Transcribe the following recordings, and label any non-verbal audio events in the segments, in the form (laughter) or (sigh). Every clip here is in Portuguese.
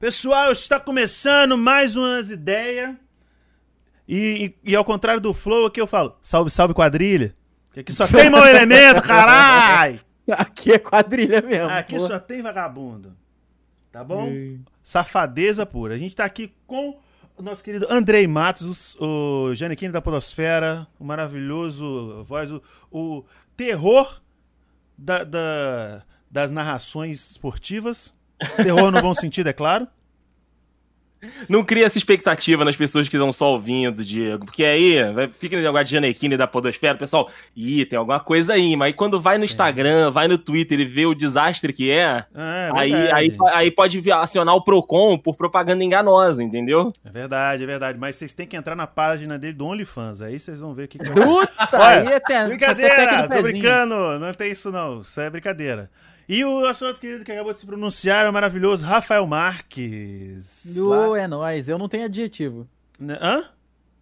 Pessoal, está começando mais umas ideias. E, e, e, ao contrário do Flow, aqui eu falo, salve, salve quadrilha. Que aqui só tem mau elemento, caralho! (laughs) Aqui é quadrilha mesmo. Aqui só tem vagabundo. Tá bom? Ei. Safadeza pura. A gente tá aqui com o nosso querido Andrei Matos, o Janequine da Podosfera, o maravilhoso voz, o, o terror da, da, das narrações esportivas. Terror no bom sentido, é claro. Não cria essa expectativa nas pessoas que estão só ouvindo, Diego. Porque aí vai, fica no negócio de Janequine da Podosfera, pessoal. Ih, tem alguma coisa aí. Mas aí quando vai no Instagram, é. vai no Twitter e vê o desastre que é, é, é aí, aí, aí pode acionar o Procon por propaganda enganosa, entendeu? É verdade, é verdade. Mas vocês têm que entrar na página dele do OnlyFans. Aí vocês vão ver o que, que é. Puta! Olha, aí é brincadeira! Tô brincando! Não tem isso não. Isso é brincadeira. E o nosso outro querido que acabou de se pronunciar é o maravilhoso Rafael Marques. Oh, é nóis. Eu não tenho adjetivo. Hã?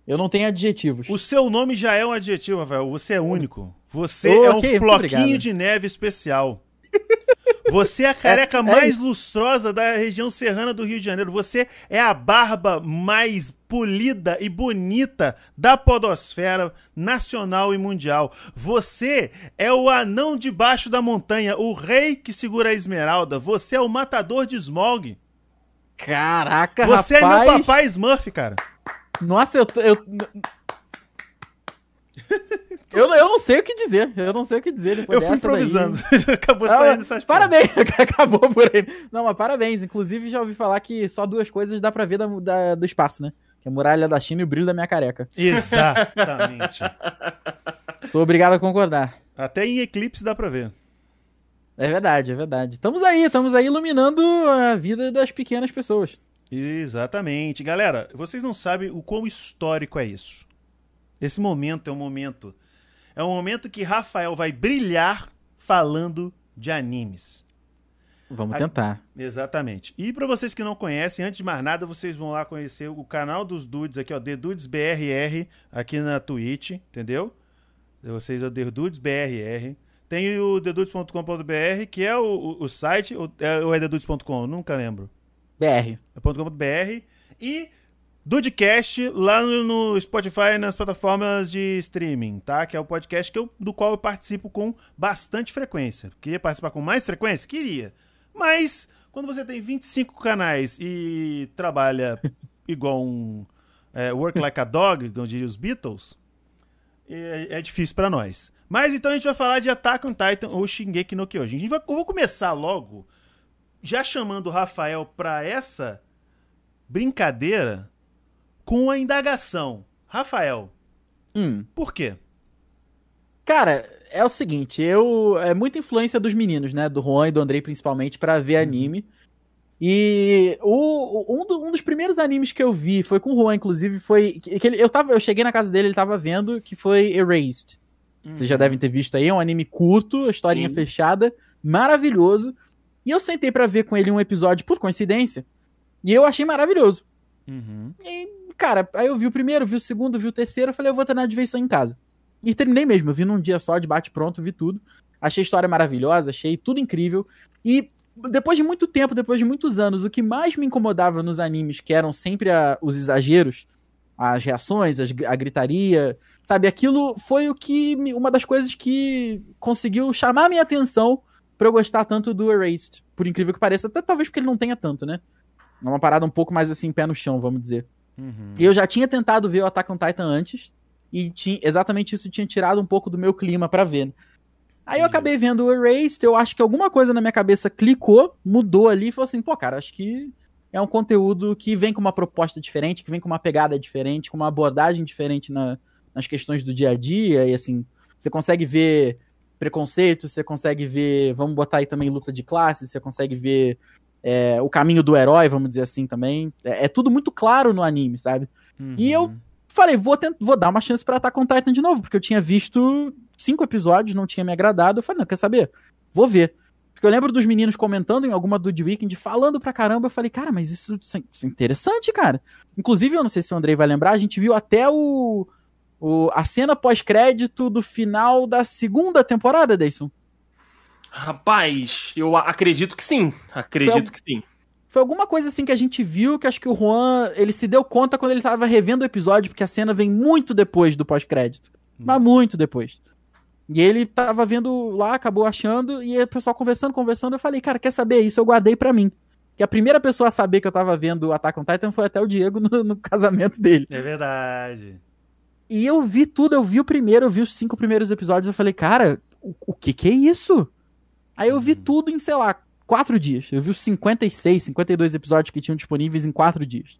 Eu não tenho adjetivos. O seu nome já é um adjetivo, Rafael. Você é único. Você oh, é um okay, floquinho de neve especial. (laughs) Você é a careca é, é mais é lustrosa da região serrana do Rio de Janeiro. Você é a barba mais polida e bonita da podosfera nacional e mundial. Você é o anão debaixo da montanha, o rei que segura a esmeralda. Você é o matador de Smog. Caraca, Você rapaz. é meu papai Smurf, cara. Nossa, eu... eu... Eu, eu não sei o que dizer. Eu não sei o que dizer Eu fui improvisando. (laughs) Acabou ah, saindo essas Parabéns, (laughs) acabou por aí. Não, mas parabéns. Inclusive, já ouvi falar que só duas coisas dá pra ver da, da, do espaço, né? Que é a muralha da China e o brilho da minha careca. Exatamente. (laughs) Sou obrigado a concordar. Até em eclipse dá pra ver. É verdade, é verdade. Estamos aí, estamos aí iluminando a vida das pequenas pessoas. Exatamente. Galera, vocês não sabem o quão histórico é isso. Esse momento é um momento é o momento que Rafael vai brilhar falando de animes. Vamos tentar. Exatamente. E para vocês que não conhecem, antes de mais nada, vocês vão lá conhecer o canal dos Dudes aqui, ó, The Dudes BRR, aqui na Twitch, entendeu? Vocês, o The Dudes BRR. Tem o thedudes.com.br, que é o, o, o site, ou é, ou é thedudes.com? Nunca lembro. BR. É .com.br. E Dudecast lá no, Spotify nas plataformas de streaming, tá? Que é o podcast que eu, do qual eu participo com bastante frequência. Queria participar com mais frequência? Queria. Mas quando você tem 25 canais e trabalha (laughs) igual um é, work like a dog, como diriam os Beatles, é, é difícil para nós. Mas então a gente vai falar de Attack on Titan ou Shingeki no Kyojin. A gente vai, eu vou começar logo já chamando o Rafael para essa brincadeira com a indagação. Rafael, hum. por quê? Cara, é o seguinte, eu é muita influência dos meninos, né, do Juan e do Andrei principalmente para ver uhum. anime. E o, um, do, um, dos primeiros animes que eu vi foi com o Juan, inclusive, foi que ele, eu tava, eu cheguei na casa dele, ele tava vendo que foi Erased. Uhum. Vocês já uhum. devem ter visto aí, é um anime curto, historinha fechada, maravilhoso. E eu sentei para ver com ele um episódio por coincidência, e eu achei maravilhoso. Uhum. E cara, aí eu vi o primeiro, vi o segundo, vi o terceiro, falei, eu vou terminar de isso aí em casa. E terminei mesmo, eu vi num dia só, de bate pronto, vi tudo. Achei a história maravilhosa, achei tudo incrível. E depois de muito tempo, depois de muitos anos, o que mais me incomodava nos animes, que eram sempre a, os exageros, as reações, as, a gritaria, sabe? Aquilo foi o que. Uma das coisas que conseguiu chamar minha atenção para eu gostar tanto do Erased. Por incrível que pareça, até talvez porque ele não tenha tanto, né? É uma parada um pouco mais assim, pé no chão, vamos dizer. Uhum. Eu já tinha tentado ver o Attack on Titan antes, e tinha, exatamente isso tinha tirado um pouco do meu clima para ver. Aí eu acabei vendo o Erased, eu acho que alguma coisa na minha cabeça clicou, mudou ali e falou assim, pô, cara, acho que é um conteúdo que vem com uma proposta diferente, que vem com uma pegada diferente, com uma abordagem diferente na, nas questões do dia a dia, e assim, você consegue ver preconceito, você consegue ver, vamos botar aí também luta de classe, você consegue ver é, o caminho do herói, vamos dizer assim também. É, é tudo muito claro no anime, sabe? Uhum. E eu falei, vou, tentar, vou dar uma chance para estar com Titan de novo, porque eu tinha visto cinco episódios, não tinha me agradado. Eu falei, não, quer saber? Vou ver. Porque eu lembro dos meninos comentando em alguma do The Weekend, falando pra caramba. Eu falei, cara, mas isso, isso é interessante, cara. Inclusive, eu não sei se o Andrei vai lembrar, a gente viu até o, o a cena pós-crédito do final da segunda temporada, Deison. Rapaz, eu acredito que sim. Acredito que sim. Foi alguma coisa assim que a gente viu que acho que o Juan, ele se deu conta quando ele tava revendo o episódio, porque a cena vem muito depois do pós-crédito. Hum. Mas muito depois. E ele tava vendo lá, acabou achando, e o pessoal conversando, conversando, eu falei, cara, quer saber isso? Eu guardei para mim. Que a primeira pessoa a saber que eu tava vendo Attack on Titan foi até o Diego no, no (laughs) casamento dele. É verdade. E eu vi tudo, eu vi o primeiro, eu vi os cinco primeiros episódios, eu falei, cara, o, o que que é isso? Aí eu vi hum. tudo em, sei lá, quatro dias. Eu vi os 56, 52 episódios que tinham disponíveis em quatro dias.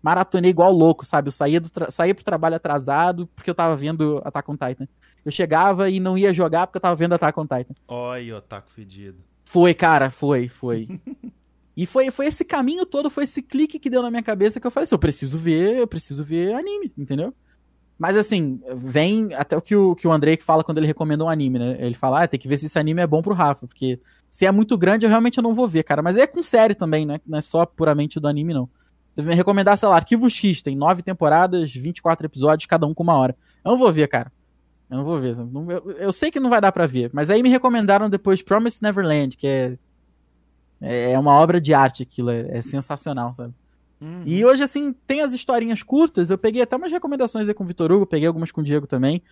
Maratonei igual louco, sabe? Eu saía, do saía pro trabalho atrasado porque eu tava vendo Attack on Titan. Eu chegava e não ia jogar porque eu tava vendo Attack on Titan. Oi, otaku fedido. Foi, cara, foi, foi. (laughs) e foi, foi esse caminho todo, foi esse clique que deu na minha cabeça que eu falei assim, eu preciso ver, eu preciso ver anime, entendeu? Mas assim, vem até o que o, que o Andrei fala quando ele recomenda um anime, né? Ele fala, ah, tem que ver se esse anime é bom pro Rafa, porque se é muito grande eu realmente não vou ver, cara. Mas é com série também, né? Não é só puramente do anime, não. Você me recomendar, sei lá, Arquivo X, tem nove temporadas, 24 episódios, cada um com uma hora. Eu não vou ver, cara. Eu não vou ver. Eu, eu sei que não vai dar para ver, mas aí me recomendaram depois Promise Neverland, que é, é uma obra de arte aquilo, é, é sensacional, sabe? Uhum. E hoje, assim, tem as historinhas curtas. Eu peguei até umas recomendações aí com o Vitor Hugo, peguei algumas com o Diego também.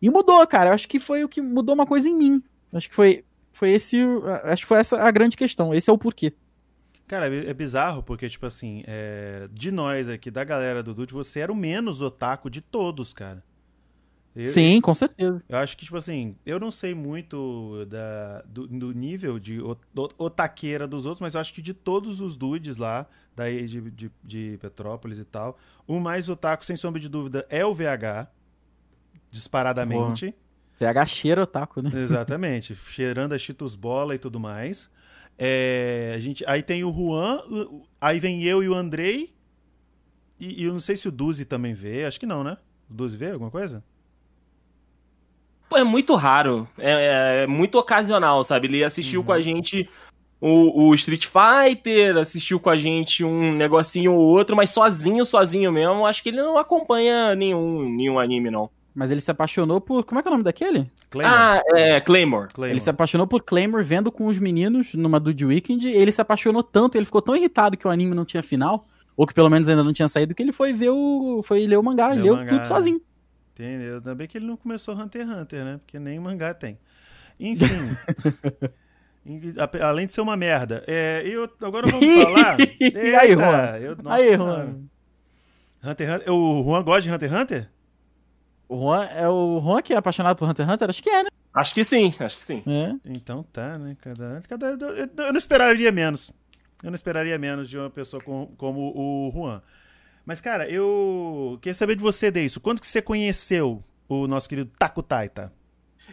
E mudou, cara. Eu acho que foi o que mudou uma coisa em mim. Acho que foi, foi esse. Acho que foi essa a grande questão. Esse é o porquê. Cara, é bizarro, porque, tipo assim, é... de nós aqui, da galera do Dude, você era o menos otaku de todos, cara. Eu, Sim, com certeza. Eu acho que, tipo assim, eu não sei muito da, do, do nível de otaqueira dos outros, mas eu acho que de todos os dudes lá, daí de, de, de Petrópolis e tal, o mais otaku, sem sombra de dúvida, é o VH, disparadamente. Boa. VH cheira otaku, né? Exatamente, (laughs) cheirando a Cheetos Bola e tudo mais. É, a gente, aí tem o Juan, aí vem eu e o Andrei, e, e eu não sei se o Duzi também vê, acho que não, né? O Duzi vê alguma coisa? É muito raro. É, é, muito ocasional, sabe? Ele assistiu uhum. com a gente o, o, Street Fighter, assistiu com a gente um negocinho ou outro, mas sozinho, sozinho mesmo, acho que ele não acompanha nenhum, nenhum anime, não. Mas ele se apaixonou por. Como é que é o nome daquele? Claymore. Ah, é, Claymore. Claymore. Ele se apaixonou por Claymore vendo com os meninos numa Dude Weekend. Ele se apaixonou tanto, ele ficou tão irritado que o anime não tinha final, ou que pelo menos ainda não tinha saído, que ele foi ver o. Foi ler o mangá, leu, leu mangá, tudo sozinho. Entendeu? Ainda bem que ele não começou Hunter x Hunter, né? Porque nem mangá tem. Enfim. (laughs) além de ser uma merda. É, eu, agora vamos (laughs) falar. Eita, aí, Juan? Eu, nossa, aí, Juan. Hunter Hunter. O Juan gosta de Hunter x Hunter? O Juan é o Juan que é apaixonado por Hunter x Hunter? Acho que é, né? Acho que sim, acho que sim. É. Então tá, né? Cada, cada, eu, eu não esperaria menos. Eu não esperaria menos de uma pessoa com, como o Juan. Mas, cara, eu queria saber de você, Deiso. Quando que você conheceu o nosso querido Taco Taita?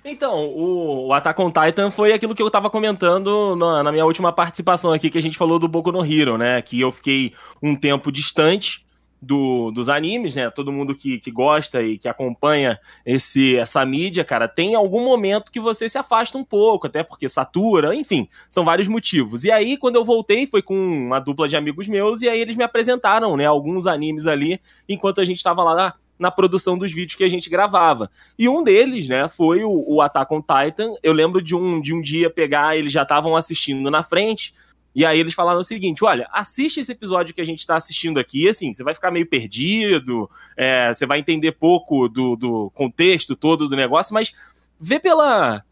Então, o, o Attack on Titan foi aquilo que eu tava comentando na, na, minha última participação aqui, que a gente falou do Boku no Hero, né? Que eu fiquei um tempo distante do, dos animes, né? Todo mundo que, que gosta e que acompanha esse, essa mídia, cara, tem algum momento que você se afasta um pouco, até porque satura, enfim, são vários motivos. E aí, quando eu voltei, foi com uma dupla de amigos meus, e aí eles me apresentaram, né, alguns animes ali, enquanto a gente tava lá na, na produção dos vídeos que a gente gravava. E um deles, né, foi o, o Attack on Titan. Eu lembro de um, de um dia pegar, eles já estavam assistindo na frente, e aí eles falaram o seguinte: olha, assiste esse episódio que a gente está assistindo aqui, assim, você vai ficar meio perdido, é, você vai entender pouco do, do contexto todo do negócio, mas vê pela,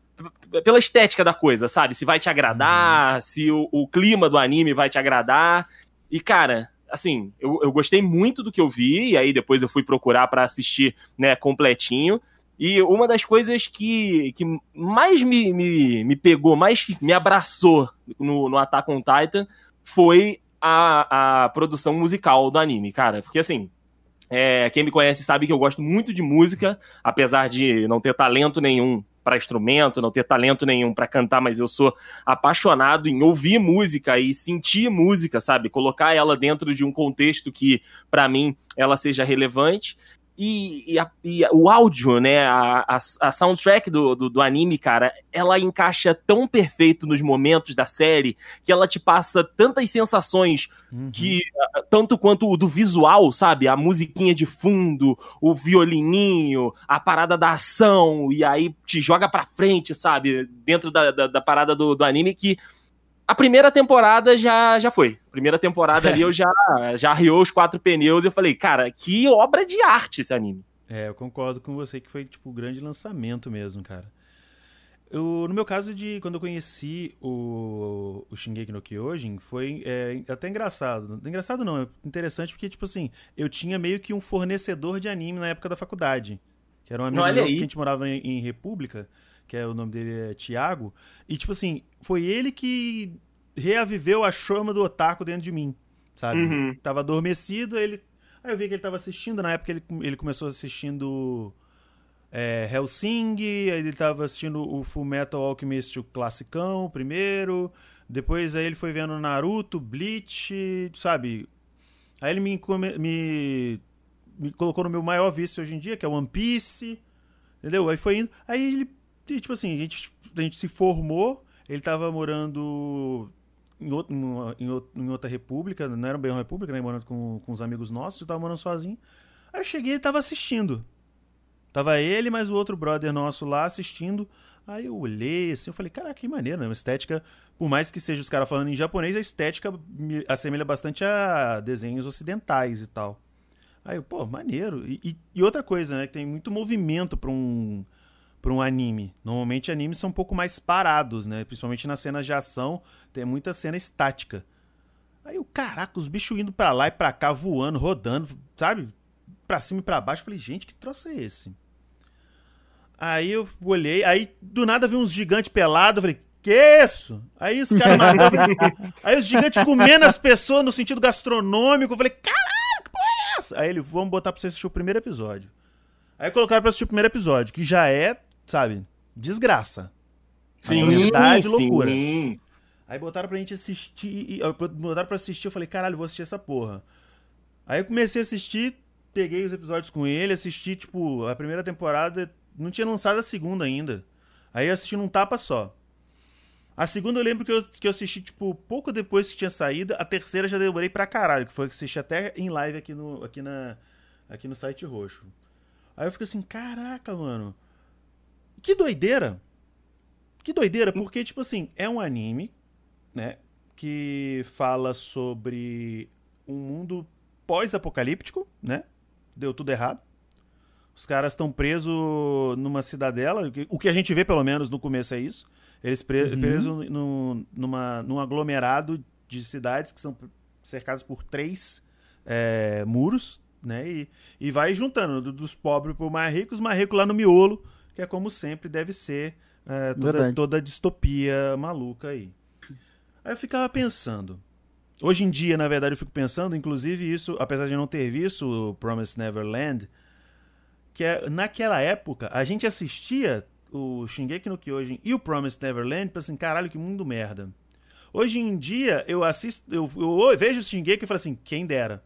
pela estética da coisa, sabe? Se vai te agradar, uhum. se o, o, clima do anime vai te agradar. E, cara, assim, eu, eu gostei muito do que eu vi, e aí depois eu fui procurar para assistir, né, completinho. E uma das coisas que, que mais me, me, me pegou, mais me abraçou no, no Attack on Titan foi a, a produção musical do anime, cara. Porque assim, é, quem me conhece sabe que eu gosto muito de música, apesar de não ter talento nenhum para instrumento, não ter talento nenhum para cantar, mas eu sou apaixonado em ouvir música e sentir música, sabe? Colocar ela dentro de um contexto que, para mim, ela seja relevante. E, e, a, e, o áudio, né, a, a, a soundtrack do, do, do, anime, cara, ela encaixa tão perfeito nos momentos da série que ela te passa tantas sensações uhum. que, tanto quanto o do visual, sabe? A musiquinha de fundo, o violininho, a parada da ação, e aí te joga pra frente, sabe? Dentro da, da, da parada do, do anime que A primeira temporada já, já foi. Primeira temporada ali eu já, já arriou os quatro pneus e eu falei, cara, que obra de arte esse anime. É, eu concordo com você que foi, tipo, o grande lançamento mesmo, cara. Eu, no meu caso, de quando eu conheci o, o Shingeki no Kyojin, foi é, até engraçado. Engraçado não, é interessante porque, tipo assim, eu tinha meio que um fornecedor de anime na época da faculdade. Que era um amigo meu que a gente morava em, em República, que é o nome dele é Tiago. E, tipo assim, foi ele que reaviveu a chama do otaku dentro de mim, sabe? Uhum. Tava adormecido, ele... Aí eu vi que ele tava assistindo, na época ele, ele começou assistindo é, Helsing, aí ele tava assistindo o Full Metal Alchemist o classicão, primeiro, depois aí ele foi vendo Naruto, Bleach, sabe? Aí ele me, me, me colocou no meu maior vício hoje em dia, que é One Piece, entendeu? Aí foi indo, aí ele, e, tipo assim, a gente, a gente se formou, ele tava morando em, outro, em, outro- em outra república, não era bem uma república, né? Morando com, com os amigos nossos, eu tava morando sozinho. Aí eu cheguei ele tava assistindo. Tava ele mais o outro brother nosso lá assistindo. Aí eu olhei assim, eu falei, caraca, que maneiro, né? Uma estética, por mais que seja os caras falando em japonês, a estética me assemelha bastante a desenhos ocidentais e tal. Aí eu, pô, maneiro. E, e- e outra coisa, né? Que tem muito movimento pra um, pra um anime. Normalmente animes são um pouco mais parados, né? Principalmente nas cenas de ação, tem muita cena estática. Aí o caraca, os bichos indo pra lá e pra cá, voando, rodando, sabe? Pra cima e pra baixo. Eu falei, gente, que troço é esse? Aí eu olhei, aí do nada vi uns gigantes pelados, falei, que isso? Aí os caras matavam, (laughs) aí os gigantes comendo as pessoas no sentido gastronômico, eu falei, caralho, que porra é essa? Aí ele, vamos botar pra você assistir o primeiro episódio. Aí colocaram pra assistir o primeiro episódio, que já é, sabe, desgraça. Velocidade, loucura. sim. Aí botaram pra gente assistir. e- Botaram pra assistir, eu falei, caralho, vou assistir essa porra. Aí eu comecei a assistir, peguei os episódios com ele, assisti, tipo, a primeira temporada, não tinha lançado a segunda ainda. Aí eu assisti num tapa só. A segunda eu lembro que eu, que eu assisti, tipo, pouco depois que tinha saído. A terceira já demorei pra caralho, que foi que eu assisti até em live aqui no, aqui na, aqui no site roxo. Aí eu fiquei assim, caraca, mano. Que doideira. Que doideira, porque, tipo assim, é um anime, né? Que fala sobre um mundo pós-apocalíptico, né? Deu tudo errado. Os caras estão presos numa cidadela. o que- a gente vê, pelo menos, no começo é isso. Eles pre Uhum. presos num, numa, num aglomerado de cidades que são cercadas por três é, muros, né? E, e vai juntando do- dos pobres para os mais ricos, os mais ricos lá no miolo, que é como sempre deve ser é, toda, toda distopia maluca aí. Aí eu ficava pensando. Hoje em dia, na verdade, eu fico pensando, inclusive isso, apesar de eu não ter visto o Promised Neverland, que é, naquela época a gente assistia o Shingeki no Kyojin e o Promised Neverland e assim, caralho, que mundo merda. Hoje em dia eu assisto, eu, eu vejo o Shingeki e falo assim, quem dera.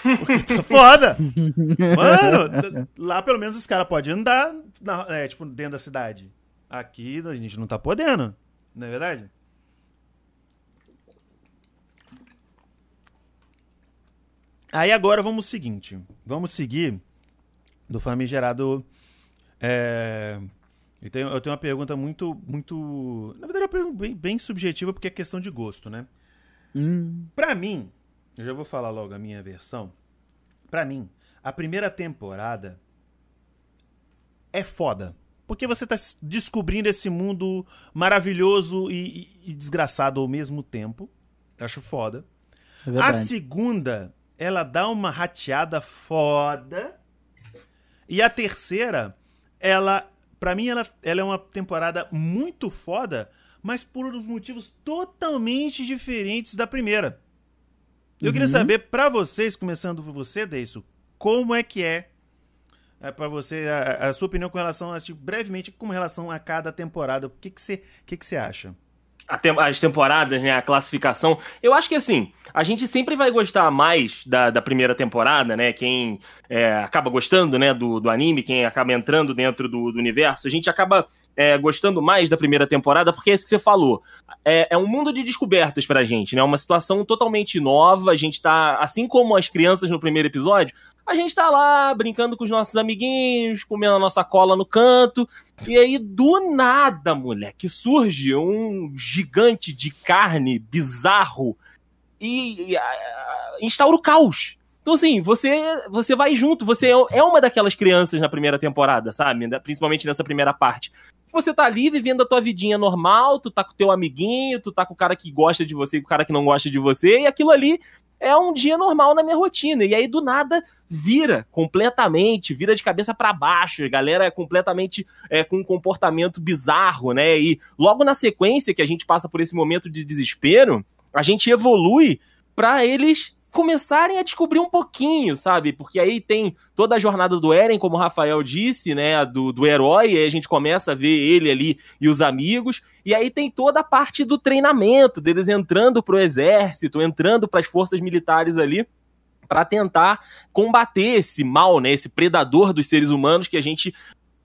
Porque tá (laughs) foda! (laughs) Mano, lá pelo menos os caras podem andar na- é, tipo, dentro da cidade. Aqui a gente não tá podendo, não é verdade? Aí agora vamos o seguinte. Vamos seguir do famigerado. É... Eu, tenho, eu tenho uma pergunta muito. muito. Na verdade, é uma pergunta bem, bem subjetiva, porque é questão de gosto, né? Hum, Pra mim, eu já vou falar logo a minha versão. Pra mim, a primeira temporada é foda. Porque você tá descobrindo esse mundo maravilhoso e, e- e desgraçado ao mesmo tempo. Eu acho foda. é A segunda, ela dá uma rateada foda. E a terceira, ela, Pra mim, ela, ela é uma temporada muito foda, mas por uns motivos totalmente diferentes da primeira. Eu queria Uhum. saber, pra vocês, começando por você, Deiso, como é que é, é para você, a, a sua opinião com relação a, tipo, brevemente, com relação a cada temporada, o que que você, que que você acha? as temporadas, né, a classificação. Eu acho que assim, a gente sempre vai gostar mais da, da primeira temporada, né? Quem é, acaba gostando, né, do, do anime, quem acaba entrando dentro do, do universo, a gente acaba é, gostando mais da primeira temporada, porque é isso que você falou. É, é um mundo de descobertas pra gente, né? Uma situação totalmente nova. A gente tá, assim como as crianças no primeiro episódio, a gente tá lá brincando com os nossos amiguinhos, comendo a nossa cola no canto, e aí do nada, moleque, surge um gigante de carne bizarro e, e a, instaura o caos. Então, assim, você, você vai junto, você é, é uma daquelas crianças na primeira temporada, sabe? Principalmente nessa primeira parte. Você tá ali vivendo a tua vidinha normal, tu tá com teu amiguinho, tu tá com o cara que gosta de você e com o cara que não gosta de você, e aquilo ali é um dia normal na minha rotina. E aí, do nada, vira completamente, vira de cabeça para baixo. A galera é completamente é, com um comportamento bizarro, né? E logo na sequência que a gente passa por esse momento de desespero, a gente evolui para eles começarem a descobrir um pouquinho, sabe? Porque aí tem toda a jornada do Eren, como o Rafael disse, né? Do, do herói, aí a gente começa a ver ele ali e os amigos. E aí tem toda a parte do treinamento, deles entrando pro exército, entrando para as forças militares ali para tentar combater esse mal, né, esse predador dos seres humanos que a gente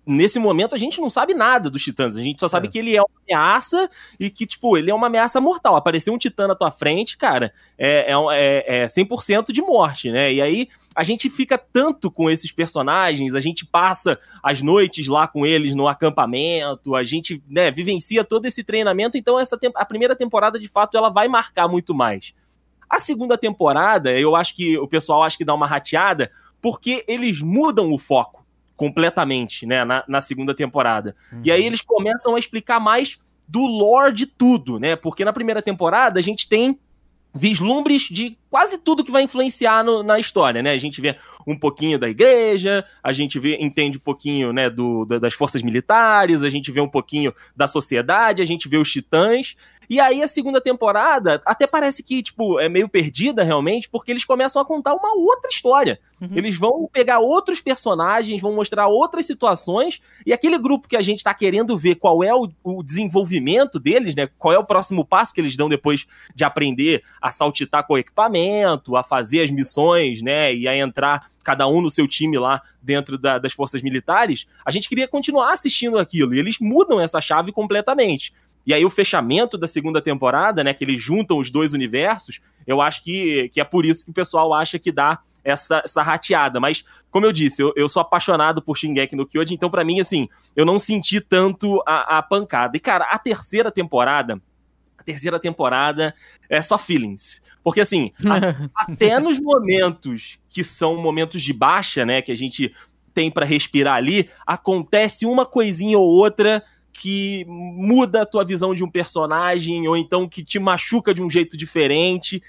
nesse momento a gente não sabe nada dos titãs. A gente só sabe é. que ele é uma ameaça e que, tipo, ele é uma ameaça mortal. Aparecer um titã na tua frente, cara, é, é, é 100% de morte, né? E aí a gente fica tanto com esses personagens, a gente passa as noites lá com eles no acampamento, a gente, né, vivencia todo esse treinamento. Então, essa a primeira temporada, de fato, ela vai marcar muito mais. A segunda temporada, eu acho que o pessoal acha que dá uma rateada, porque eles mudam o foco completamente, né, na, na segunda temporada. Uhum. E aí eles começam a explicar mais do lore de tudo, né? Porque na primeira temporada a gente tem vislumbres de quase tudo que vai influenciar no, na história, né? A gente vê um pouquinho da igreja, a gente vê, entende um pouquinho, né, do, das forças militares, a gente vê um pouquinho da sociedade, a gente vê os titãs, e aí a segunda temporada até parece que, tipo, é meio perdida realmente, porque eles começam a contar uma outra história. Uhum. Eles vão pegar outros personagens, vão mostrar outras situações, e aquele grupo que a gente tá querendo ver qual é o, o desenvolvimento deles, né? Qual é o próximo passo que eles dão depois de aprender a saltitar com o equipamento, a fazer as missões, né? E a entrar cada um no seu time lá dentro da, das forças militares. A gente queria continuar assistindo aquilo, e eles mudam essa chave completamente. E aí o fechamento da segunda temporada, né, que eles juntam os dois universos, eu acho que, que é por isso que o pessoal acha que dá essa, essa rateada. Mas, como eu disse, eu, eu sou apaixonado por Shingeki no Kyojin, então para mim, assim, eu não senti tanto a, a pancada. E, cara, a terceira temporada, a terceira temporada é só feelings. Porque, assim, a, (laughs) até nos momentos que são momentos de baixa, né, que a gente tem para respirar ali, acontece uma coisinha ou outra que muda a tua visão de um personagem, ou então que te machuca de um jeito diferente.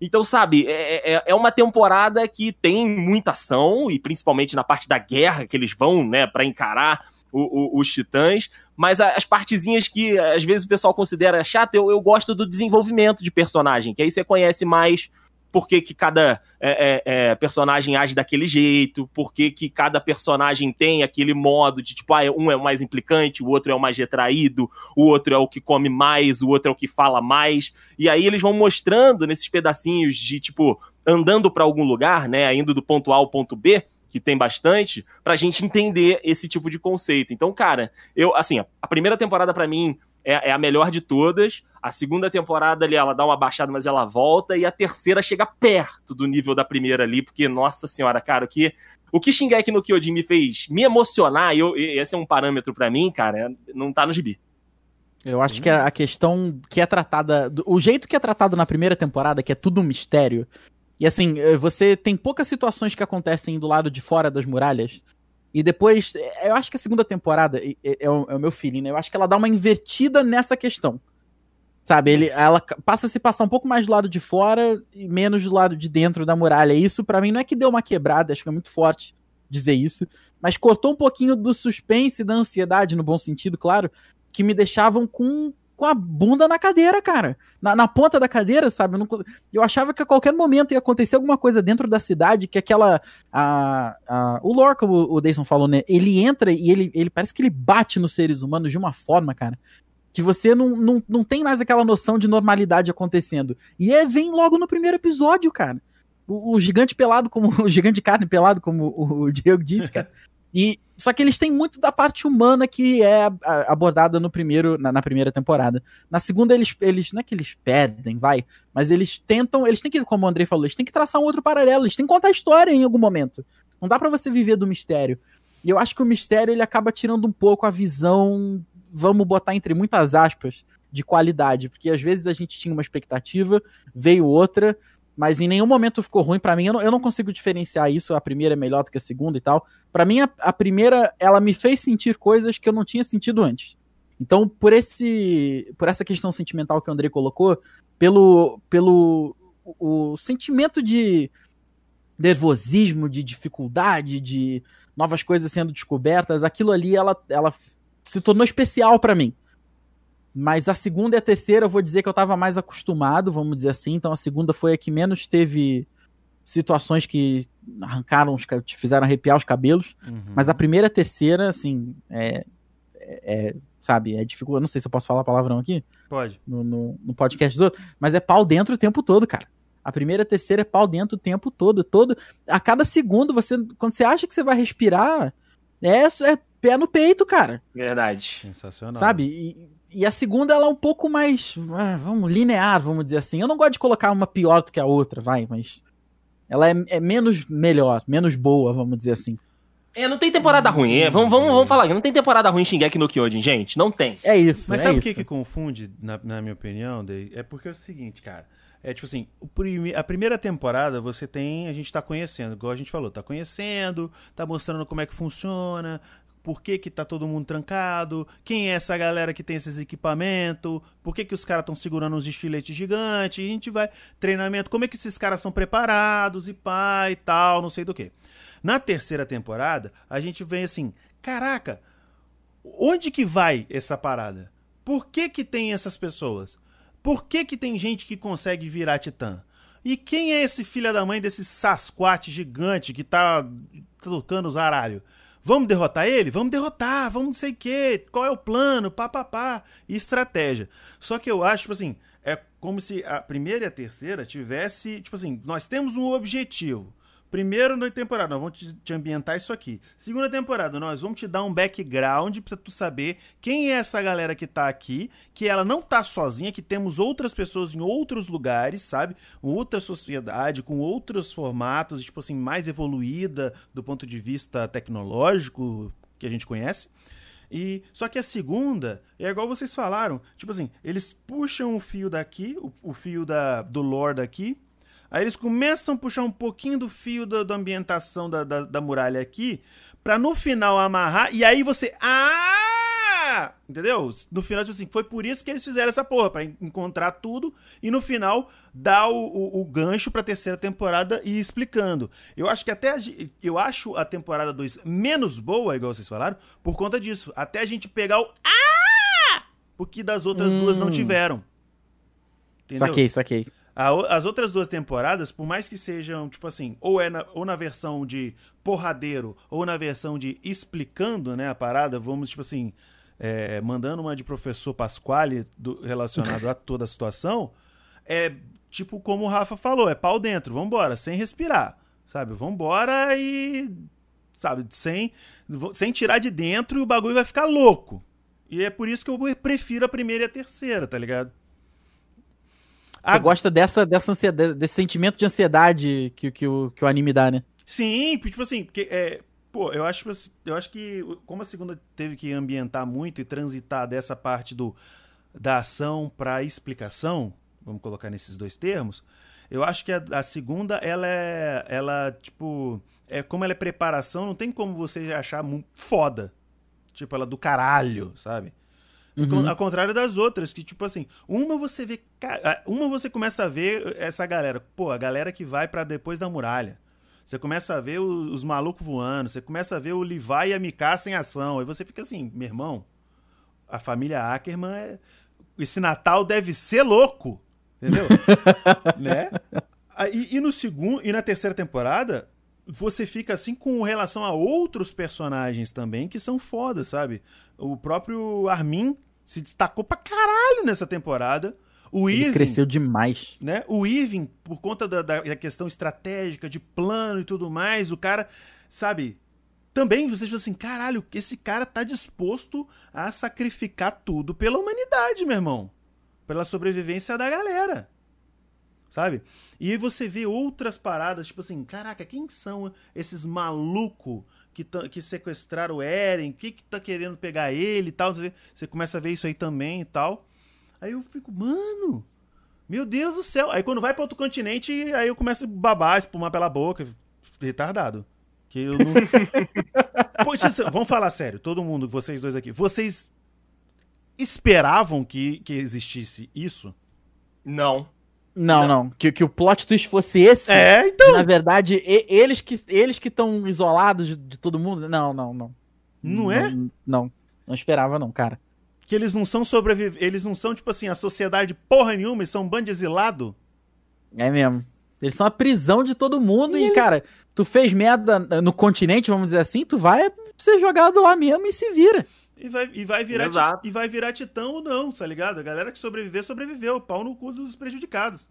Então, sabe, é, é, é, uma temporada que tem muita ação, e principalmente na parte da guerra que eles vão, né, para encarar o, o, os titãs, mas as partezinhas que às vezes o pessoal considera chata, eu, eu gosto do desenvolvimento de personagem, que aí você conhece mais por que, que cada é, é, é, personagem age daquele jeito, por que, que cada personagem tem aquele modo de tipo, ah, um é o mais implicante, o outro é o mais retraído, o outro é o que come mais, o outro é o que fala mais. E aí eles vão mostrando nesses pedacinhos de tipo, andando para algum lugar, né, indo do ponto A ao ponto B, que tem bastante, pra gente entender esse tipo de conceito. Então, cara, eu, assim, a primeira temporada para mim é, é, a melhor de todas. A segunda temporada ali, ela dá uma baixada, mas ela volta. E a terceira chega perto do nível da primeira ali, porque, nossa senhora, cara, o que, o que Shingeki no Kyojin me fez me emocionar, eu, esse é um parâmetro para mim, cara, não tá no gibi. Eu acho que a questão que é tratada. O jeito que é tratado na primeira temporada, que é tudo um mistério. E assim, você tem poucas situações que acontecem do lado de fora das muralhas. E depois, eu acho que a segunda temporada, é, é, o, é o meu feeling, né? Eu acho que ela dá uma invertida nessa questão. Sabe, ele, ela passa a se passar um pouco mais do lado de fora e menos do lado de dentro da muralha. Isso, para mim, não é que deu uma quebrada, acho que é muito forte dizer isso, mas cortou um pouquinho do suspense e da ansiedade, no bom sentido, claro, que me deixavam com com a bunda na cadeira, cara. Na, na ponta da cadeira, sabe? Eu, não, eu, achava que a qualquer momento ia acontecer alguma coisa dentro da cidade, que aquela. A, a, o lore, como o Dayson falou, né? Ele entra e ele, ele parece que ele bate nos seres humanos de uma forma, cara. Que você não, não, não tem mais aquela noção de normalidade acontecendo. E é, vem logo no primeiro episódio, cara. O, o gigante pelado, como. (laughs) O gigante de carne pelado, como o, o Diego disse, cara. E só que eles têm muito da parte humana que é abordada no primeiro, na, na, primeira temporada. Na segunda, eles, eles. Não é que eles perdem, vai. Mas eles tentam. Eles têm que, como o Andrei falou, eles têm que traçar um outro paralelo. Eles têm que contar a história em algum momento. Não dá para você viver do mistério. E eu acho que o mistério ele acaba tirando um pouco a visão. Vamos botar entre muitas aspas, de qualidade. Porque às vezes a gente tinha uma expectativa, veio outra mas em nenhum momento ficou ruim para mim. Eu não, eu não, consigo diferenciar isso. A primeira é melhor do que a segunda e tal. Para mim, a, a, primeira, ela me fez sentir coisas que eu não tinha sentido antes. Então, por esse, por essa questão sentimental que o André colocou, pelo, pelo o, o sentimento de nervosismo, de dificuldade, de novas coisas sendo descobertas, aquilo ali, ela, ela se tornou especial para mim. Mas a segunda e a terceira eu vou dizer que eu tava mais acostumado, vamos dizer assim. Então a segunda foi a que menos teve situações que arrancaram, te fizeram arrepiar os cabelos. Uhum. Mas a primeira e a terceira, assim, é, é, é sabe, é difícil. Eu não sei se eu posso falar palavrão aqui. Pode. No, no, no podcast do outro, mas é pau dentro o tempo todo, cara. A primeira e a terceira é pau dentro o tempo todo, todo. A cada segundo, você, quando você acha que você vai respirar, é, é pé no peito, cara. Verdade. Sensacional. Sabe? E, e a segunda, ela é um pouco mais, ah, vamos, linear, vamos dizer assim. Eu não gosto de colocar uma pior do que a outra, vai, mas ela é, é menos melhor, menos boa, vamos dizer assim. É, não tem temporada ruim. É, vamos, vamos, vamos falar aqui. Não tem temporada ruim Shingeki no Kyojin, gente. Não tem. É isso. Mas é sabe o que, que confunde, na, na minha opinião, Dave? É porque é o seguinte, cara. É tipo assim, prime a primeira temporada você tem, a gente tá conhecendo, igual a gente falou, tá conhecendo, tá mostrando como é que funciona, por que, que tá todo mundo trancado, quem é essa galera que tem esses equipamentos, por que, que os caras estão segurando uns estiletes gigantes, a gente vai, treinamento, como é que esses caras são preparados e pá e tal, não sei do que. Na terceira temporada, a gente vem assim, caraca, onde que vai essa parada? Por que que tem essas pessoas? Por que que tem gente que consegue virar titã? E quem é esse filho da mãe desse Sasquatch gigante que tá tocando os aralhos? Vamos derrotar ele? Vamos derrotar, vamos não sei o quê. Qual é o plano? Pá, pá, pá. E estratégia. Só que eu acho, tipo assim, é como se a primeira e a terceira tivesse, tipo assim, nós temos um objetivo. Primeiro na temporada, nós vamos te, te, ambientar isso aqui. Segunda temporada, nós vamos te dar um background pra tu saber quem é essa galera que tá aqui, que ela não tá sozinha, que temos outras pessoas em outros lugares, sabe? Outra sociedade, com outros formatos, tipo assim, mais evoluída do ponto de vista tecnológico que a gente conhece. E só que a segunda é igual vocês falaram, tipo assim, eles puxam o fio daqui, o, o fio da, do lore daqui, Aí eles começam a puxar um pouquinho do fio da, da ambientação da, da, da, muralha aqui, pra no final amarrar, e aí você. Ah! Entendeu? No final, tipo assim, foi por isso que eles fizeram essa porra, pra encontrar tudo e no final dar o, o, o gancho pra terceira temporada e ir explicando. Eu acho que até. A, eu acho a temporada 2 menos boa, igual vocês falaram, por conta disso. Até a gente pegar o. Ah! Porque das outras hum. duas não hum. tiveram. Entendeu? Saquei, saquei. As outras duas temporadas, por mais que sejam, tipo assim, ou, é na, ou na versão de porradeiro, ou na versão de explicando, né, a parada, vamos, tipo assim, é, mandando uma de professor Pasquale do, relacionado a toda a situação, é tipo como o Rafa falou, é pau dentro, vambora, sem respirar, sabe? Vambora e, sabe, sem, sem tirar de dentro e o bagulho vai ficar louco. E é por isso que eu prefiro a primeira e a terceira, tá ligado? Você gosta dessa, dessa ansiedade, desse sentimento de ansiedade que, que, o, que o anime dá, né? Sim, tipo assim, porque é, pô, eu acho, eu acho que como a segunda teve que ambientar muito e transitar dessa parte do da ação para explicação, vamos colocar nesses dois termos, eu acho que a, a, segunda ela é ela tipo, é como ela é preparação, não tem como você achar muito foda. Tipo, ela é do caralho, sabe? Uhum. Ao contrário das outras, que, tipo assim, uma você vê. Uma você começa a ver essa galera. Pô, a galera que vai para depois da muralha. Você começa a ver os, os malucos voando, você começa a ver o Levi e a Mikasa em ação. Aí você fica assim, meu irmão, a família Ackerman é. Esse Natal deve ser louco. Entendeu? (laughs) né? E, e, no segundo. E na terceira temporada, você fica assim com relação a outros personagens também que são foda, sabe? O próprio Armin se destacou pra caralho nessa temporada. O Ele Irving, cresceu demais. Né? O Irving, por conta da, da, questão estratégica, de plano e tudo mais, o cara, sabe, também você fala assim, caralho, esse cara tá disposto a sacrificar tudo pela humanidade, meu irmão. Pela sobrevivência da galera. Sabe? E aí você vê outras paradas, tipo assim, caraca, quem são esses malucos que, que sequestraram o Eren? O que que tá querendo pegar ele e tal? Você começa a ver isso aí também e tal. Aí eu fico, mano, meu Deus do céu. Aí quando vai para outro continente, aí eu começo a babar, espumar pela boca. Retardado. Que eu não... (laughs) Poxa, vamos falar sério, todo mundo, vocês dois aqui. Vocês esperavam que, que existisse isso? Não. Não, não. não. Que, que o plot twist fosse esse. É, então. Na verdade, e, eles que eles que estão isolados de, de, todo mundo. Não, não, não. Não é? Não, não, não esperava, não, cara. Que eles não são sobreviventes. Eles não são, tipo assim, a sociedade porra nenhuma, eles são um bando de exilado. É mesmo. Eles são a prisão de todo mundo e, e eles... cara, tu fez merda no continente, vamos dizer assim, tu vai ser jogado lá mesmo e se vira. E vai, e vai, virar, Exato. e vai virar titã ou não, tá ligado? A galera que sobreviver, sobreviveu. Pau no cu dos prejudicados.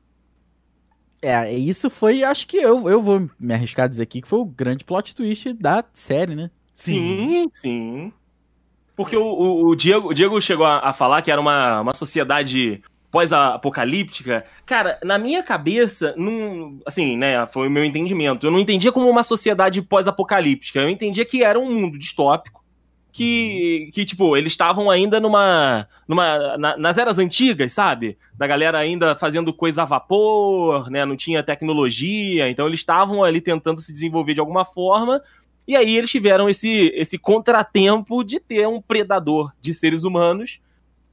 É, isso foi, acho que eu, eu vou me arriscar a dizer aqui que foi o grande plot twist da série, né? Sim, sim. Porque o, o, o Diego, o Diego chegou a, a, falar que era uma, uma sociedade pós-apocalíptica, cara, na minha cabeça, não, assim, né, foi o meu entendimento. Eu não entendia como uma sociedade pós-apocalíptica. Eu entendia que era um mundo distópico, que, que tipo, eles estavam ainda numa. numa na, nas eras antigas, sabe? Da galera ainda fazendo coisa a vapor, né? Não tinha tecnologia, então eles estavam ali tentando se desenvolver de alguma forma. E aí eles tiveram esse, esse contratempo de ter um predador de seres humanos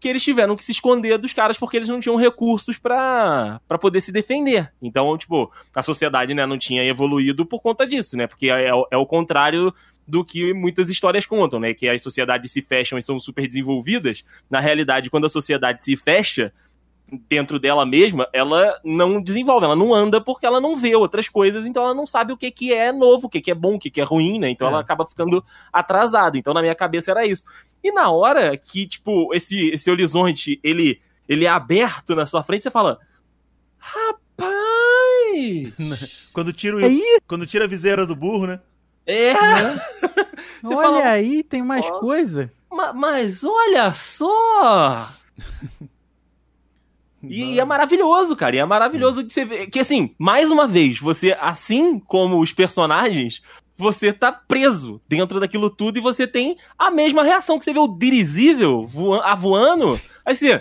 que eles tiveram que se esconder dos caras porque eles não tinham recursos para poder se defender. Então, tipo, a sociedade né, não tinha evoluído por conta disso, né? Porque é, é o contrário do que muitas histórias contam, né? Que as sociedades se fecham e são super desenvolvidas. Na realidade, quando a sociedade se fecha, dentro dela mesma, ela não desenvolve, ela não anda porque ela não vê outras coisas, então ela não sabe o que, que é novo, o que, que é bom, o que, que é ruim, né? Então é. ela acaba ficando atrasada. Então na minha cabeça era isso. E na hora que, tipo, esse, esse horizonte, ele, ele é aberto na sua frente, você fala, rapaz! (laughs) quando tira, o, quando tira a viseira do burro, né? É! (laughs) olha fala, aí, tem mais oh, coisa. Mas, mas olha só! E, e, é maravilhoso, cara. E é maravilhoso Sim. de você ver. Que assim, mais uma vez, você, assim como os personagens, você tá preso dentro daquilo tudo e você tem a mesma reação que você vê o dirigível voando. Aí você.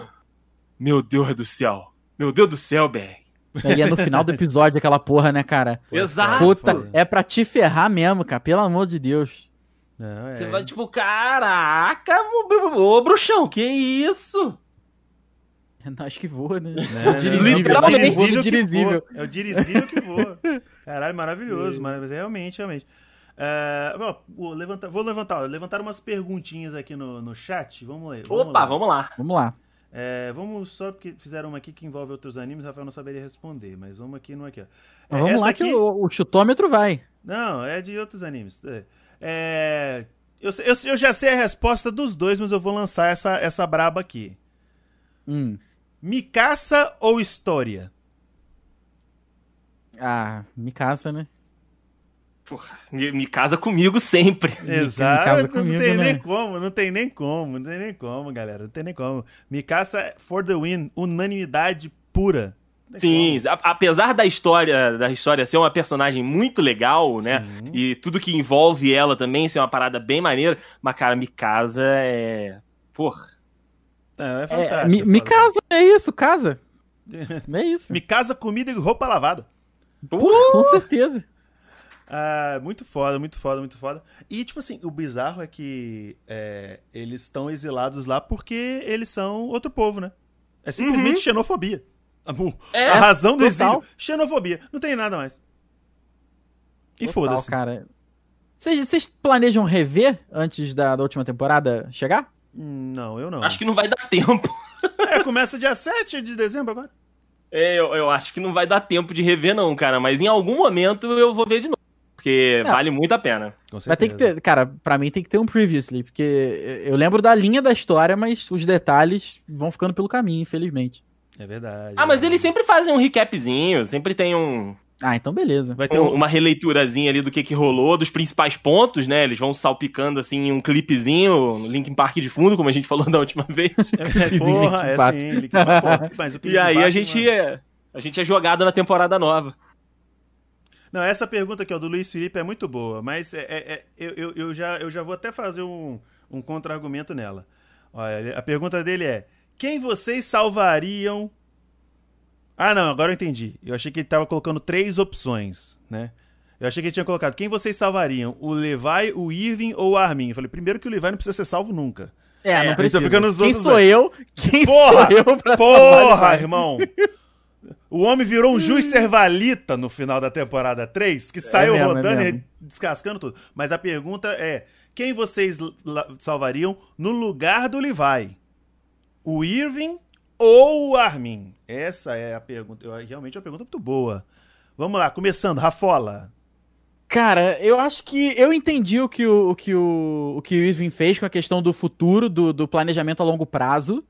(gasps) Meu Deus do céu. Meu Deus do céu, BR. E é no final do (laughs) episódio aquela porra, né, cara? Exato. Puta, é pra te ferrar mesmo, cara. Pelo amor de Deus. Não, é... Você vai tipo, caraca, ô bruxão, que isso? (laughs) É nós que voa, né? É, dirigível, é dirigível. É o dirigível que voa. Caralho, maravilhoso, mas é realmente, realmente. É, vou levantar, vou levantar, levantar umas perguntinhas aqui no, no chat. Vamos ler. Vamos Opa, vamos lá. Vamos lá. É, vamos só porque fizeram uma aqui que envolve outros animes, Rafael não saberia responder, mas vamos aqui no aqui. Ó. É, vamos lá aqui... que o, o, chutômetro vai. Não, é de outros animes. É, é, eu, eu, eu, já sei a resposta dos dois, mas eu vou lançar essa, essa braba aqui. Hum. Mikasa ou História? Ah, Mikasa, né? Porra, me casa comigo sempre. (laughs) Exato. Casa comigo, não tem né? nem como, não tem nem como, não tem nem como, galera. Não tem nem como. Mikasa for the win, unanimidade pura. Sim, a, apesar da história da história ser uma personagem muito legal, né? Sim. E tudo que envolve ela também ser uma parada bem maneira, mas cara, Mikasa é, porra, é, é fantástico. me, me casa, é isso, casa. (laughs) É isso. Me casa, comida e roupa lavada. Uh! Com certeza. Ah, muito foda, muito foda, muito foda. E, tipo assim, o bizarro é que é, eles estão exilados lá porque eles são outro povo, né? É simplesmente uhum. xenofobia. A, é, a razão do total. exílio, xenofobia. Não tem nada mais. E foda-se. cara. Vocês planejam rever antes da, da última temporada chegar? Não, eu não. Acho que não vai dar tempo. (laughs) É, começa dia 7 de dezembro agora. É, eu, eu acho que não vai dar tempo de rever, não, cara. Mas em algum momento eu vou ver de novo. Porque vale muito a pena. Vai ter que ter, cara, pra mim tem que ter um previously, porque eu lembro da linha da história, mas os detalhes vão ficando pelo caminho, infelizmente. É verdade. Ah, é mas eles sempre fazem um recapzinho, sempre tem um, Ah, então beleza. Vai ter Um- um, uma releiturazinha ali do que que rolou, dos principais pontos, né? Eles vão salpicando, assim, um clipezinho, Linkin Park de fundo, como a gente (laughs) falou da última vez. É, porra, Linkin é sim, Linkin Park, porra, mas o (laughs) e aí Park, a gente, mano- é, a gente é jogado na temporada nova. Não, essa pergunta aqui, ó, do Luiz Felipe é muito boa, mas é, é- é- eu, eu, já, eu já vou até fazer um, um contra-argumento nela. Olha, a pergunta dele é: quem vocês salvariam? Ah, não, agora eu entendi. Eu achei que ele tava colocando três opções, né? Eu achei que ele tinha colocado quem vocês salvariam? O Levi, o Irving ou o Armin? Eu falei, primeiro que o Levi não precisa ser salvo nunca. É, não precisa. então fica nos Quem outros sou dois. eu? Quem Porra! sou eu pra salvar Porra, irmão! O homem virou um juiz servalita no final da temporada 3, que saiu mesmo, é rodando e descascando tudo. Mas a pergunta é: quem vocês salvariam no lugar do Levi? O Irving ou o Armin? Essa é a pergunta. Eu- Realmente é uma pergunta muito boa. Vamos lá, começando, Rafola. Cara, eu acho que eu entendi o que o, o que o, o que o Irving fez com a questão do futuro, do, do planejamento a longo prazo.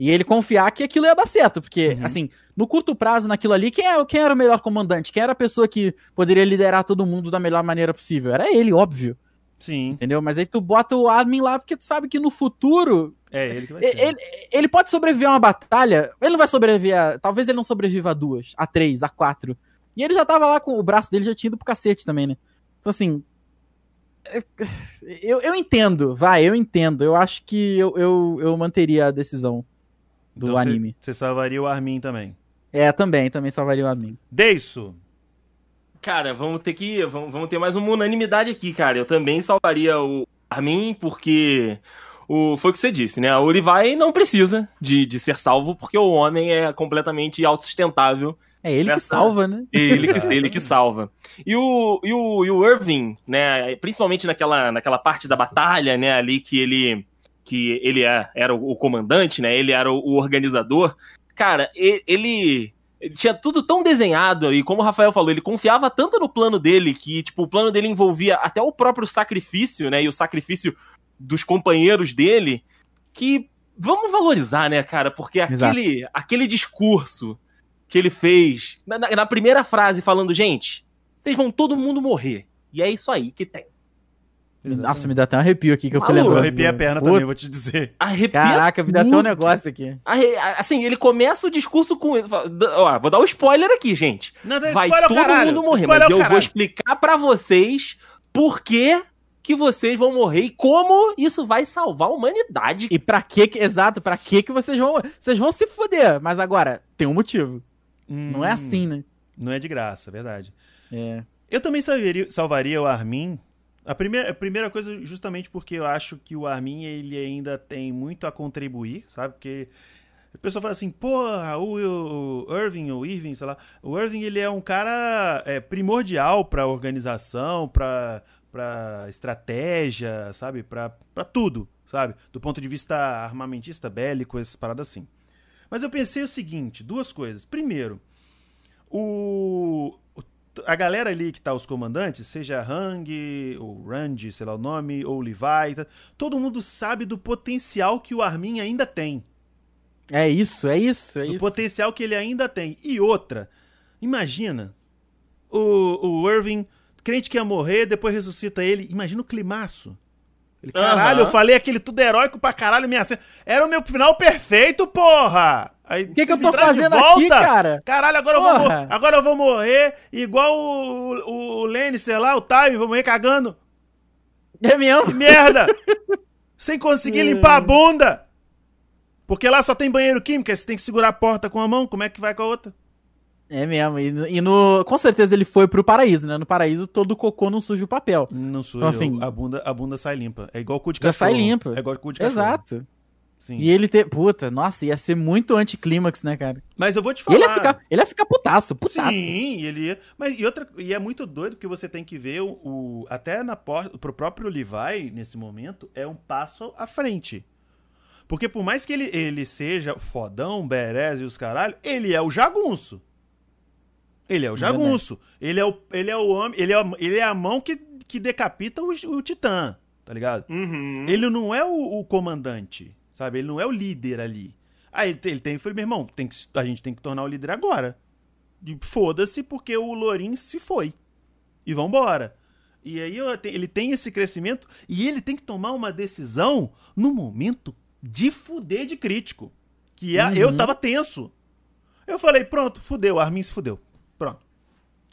E ele confiar que aquilo ia dar certo. Porque, Uhum. assim, no curto prazo, naquilo ali, quem, é, quem era o melhor comandante? Quem era a pessoa que poderia liderar todo mundo da melhor maneira possível? Era ele, óbvio. Sim, Entendeu? Mas aí tu bota o Armin lá porque tu sabe que no futuro é ele que vai ser. Ele, ele pode sobreviver a uma batalha. Ele não vai sobreviver a. Talvez ele não sobreviva a duas, a três, a quatro. E ele já tava lá com o braço dele já tinha ido pro cacete também, né? Então, assim. é- Eu, eu entendo, vai, eu entendo. Eu acho que eu, eu, eu manteria a decisão do Então, anime. Você salvaria o Armin também. É, também, também salvaria o Armin. Deiso. Cara, vamos ter que. Vamos, vamos ter mais uma unanimidade aqui, cara. Eu também salvaria o Armin, porque. O, foi o que você disse, né? O Levi não precisa de, de ser salvo, porque o homem é completamente autossustentável. É ele que salva, né? Ele que, (laughs) ele que salva. E o, e o, e o Irving, né? Principalmente naquela, naquela parte da batalha, né? Ali que ele. Que ele é- era o, comandante, né? Ele era o, organizador. Cara, ele. Tinha tudo tão desenhado e como o Rafael falou, ele confiava tanto no plano dele que, tipo, o plano dele envolvia até o próprio sacrifício, né? E o sacrifício dos companheiros dele, que vamos valorizar, né, cara? Porque Exato. aquele, aquele discurso que ele fez na- na primeira frase, falando, gente, vocês vão todo mundo morrer. E é isso aí que tem. Nossa, me dá até um arrepio aqui que eu fui Maluco, Eu lembrando. arrepiei a perna Puta, também, vou te dizer. Arrepia Caraca, me dá até um negócio aqui. Arre- Assim, ele começa o discurso com. Ó, vou dar um spoiler aqui, gente. Não, não, Vai spoiler todo mundo morrer, Spoiler mas o eu vou explicar pra vocês por que que vocês vão morrer e como isso vai salvar a humanidade. E pra que, que exato, pra que que vocês vão, vocês vão se foder, mas agora tem um motivo. Não é Hum, assim, né? Não é de graça, verdade. É. Eu também salvaria, salvaria o Armin. A primeira, a primeira coisa, justamente porque eu acho que o Armin ele ainda tem muito a contribuir, sabe? Porque a pessoa fala assim, porra, o, o Irving, ou Irving, sei lá. O Irving ele é um cara é, primordial pra organização, pra, pra estratégia, sabe? Pra tudo, sabe? Do ponto de vista armamentista, bélico, essas paradas assim. Mas eu pensei o seguinte, duas coisas. Primeiro, o- a galera ali que tá os comandantes, seja Hang, ou Randy, sei lá o nome, ou Levi, tá- todo mundo sabe do potencial que o Armin ainda tem. É isso, é isso, é do isso. potencial que ele ainda tem. E outra, imagina o, o Irving, crente que ia morrer, depois ressuscita ele. Imagina o climaço. Ele, caralho, Aham. eu falei aquele tudo heróico pra caralho, minha cena. Era o meu final perfeito, porra! Aí, O que, que eu tô fazendo aqui, cara? Caralho, agora eu, vou, agora eu vou morrer igual o, o, Lenny, sei lá, o Time, vou morrer cagando. É mesmo? Que merda! (laughs) Sem conseguir limpar a bunda! Porque lá só tem banheiro químico, aí você tem que segurar a porta com a mão, como é que vai com a outra? É mesmo. E, e no, com certeza ele foi pro paraíso, né? No paraíso todo cocô não suja o papel. Não suja, Então, assim- a, bunda, a bunda sai limpa. É igual cu de Já cachorro. sai limpa. É igual cu de cachorro. Exato. Sim. E ele ter. Puta, nossa, ia ser muito anticlímax, né, cara? Mas eu vou te falar. ele ia ficar, ele ia ficar putaço, putaço. Sim, ele ia. Mas e outra, e é muito doido que você tem que ver o, o- até na porta pro próprio Levi nesse momento é um passo à frente. Porque por mais que ele, ele seja fodão, berez e os caralho, ele é o jagunço. Ele é o jagunço. Ele é o ele é o homem, ele é, ele é a mão que, que decapita o, o titã, tá ligado? Uhum. Ele não é o, o comandante, sabe? Ele não é o líder ali. Aí ele, tem- ele tem, falei, meu irmão, tem que, a gente tem que tornar o líder agora. foda-se porque o Lorin se foi. E vambora. E aí eu ele tem esse crescimento e ele tem que tomar uma decisão no momento de fuder de crítico. Que é, eu Uhum. tava tenso. Eu falei, pronto, fudeu, Armin se fudeu. Pronto.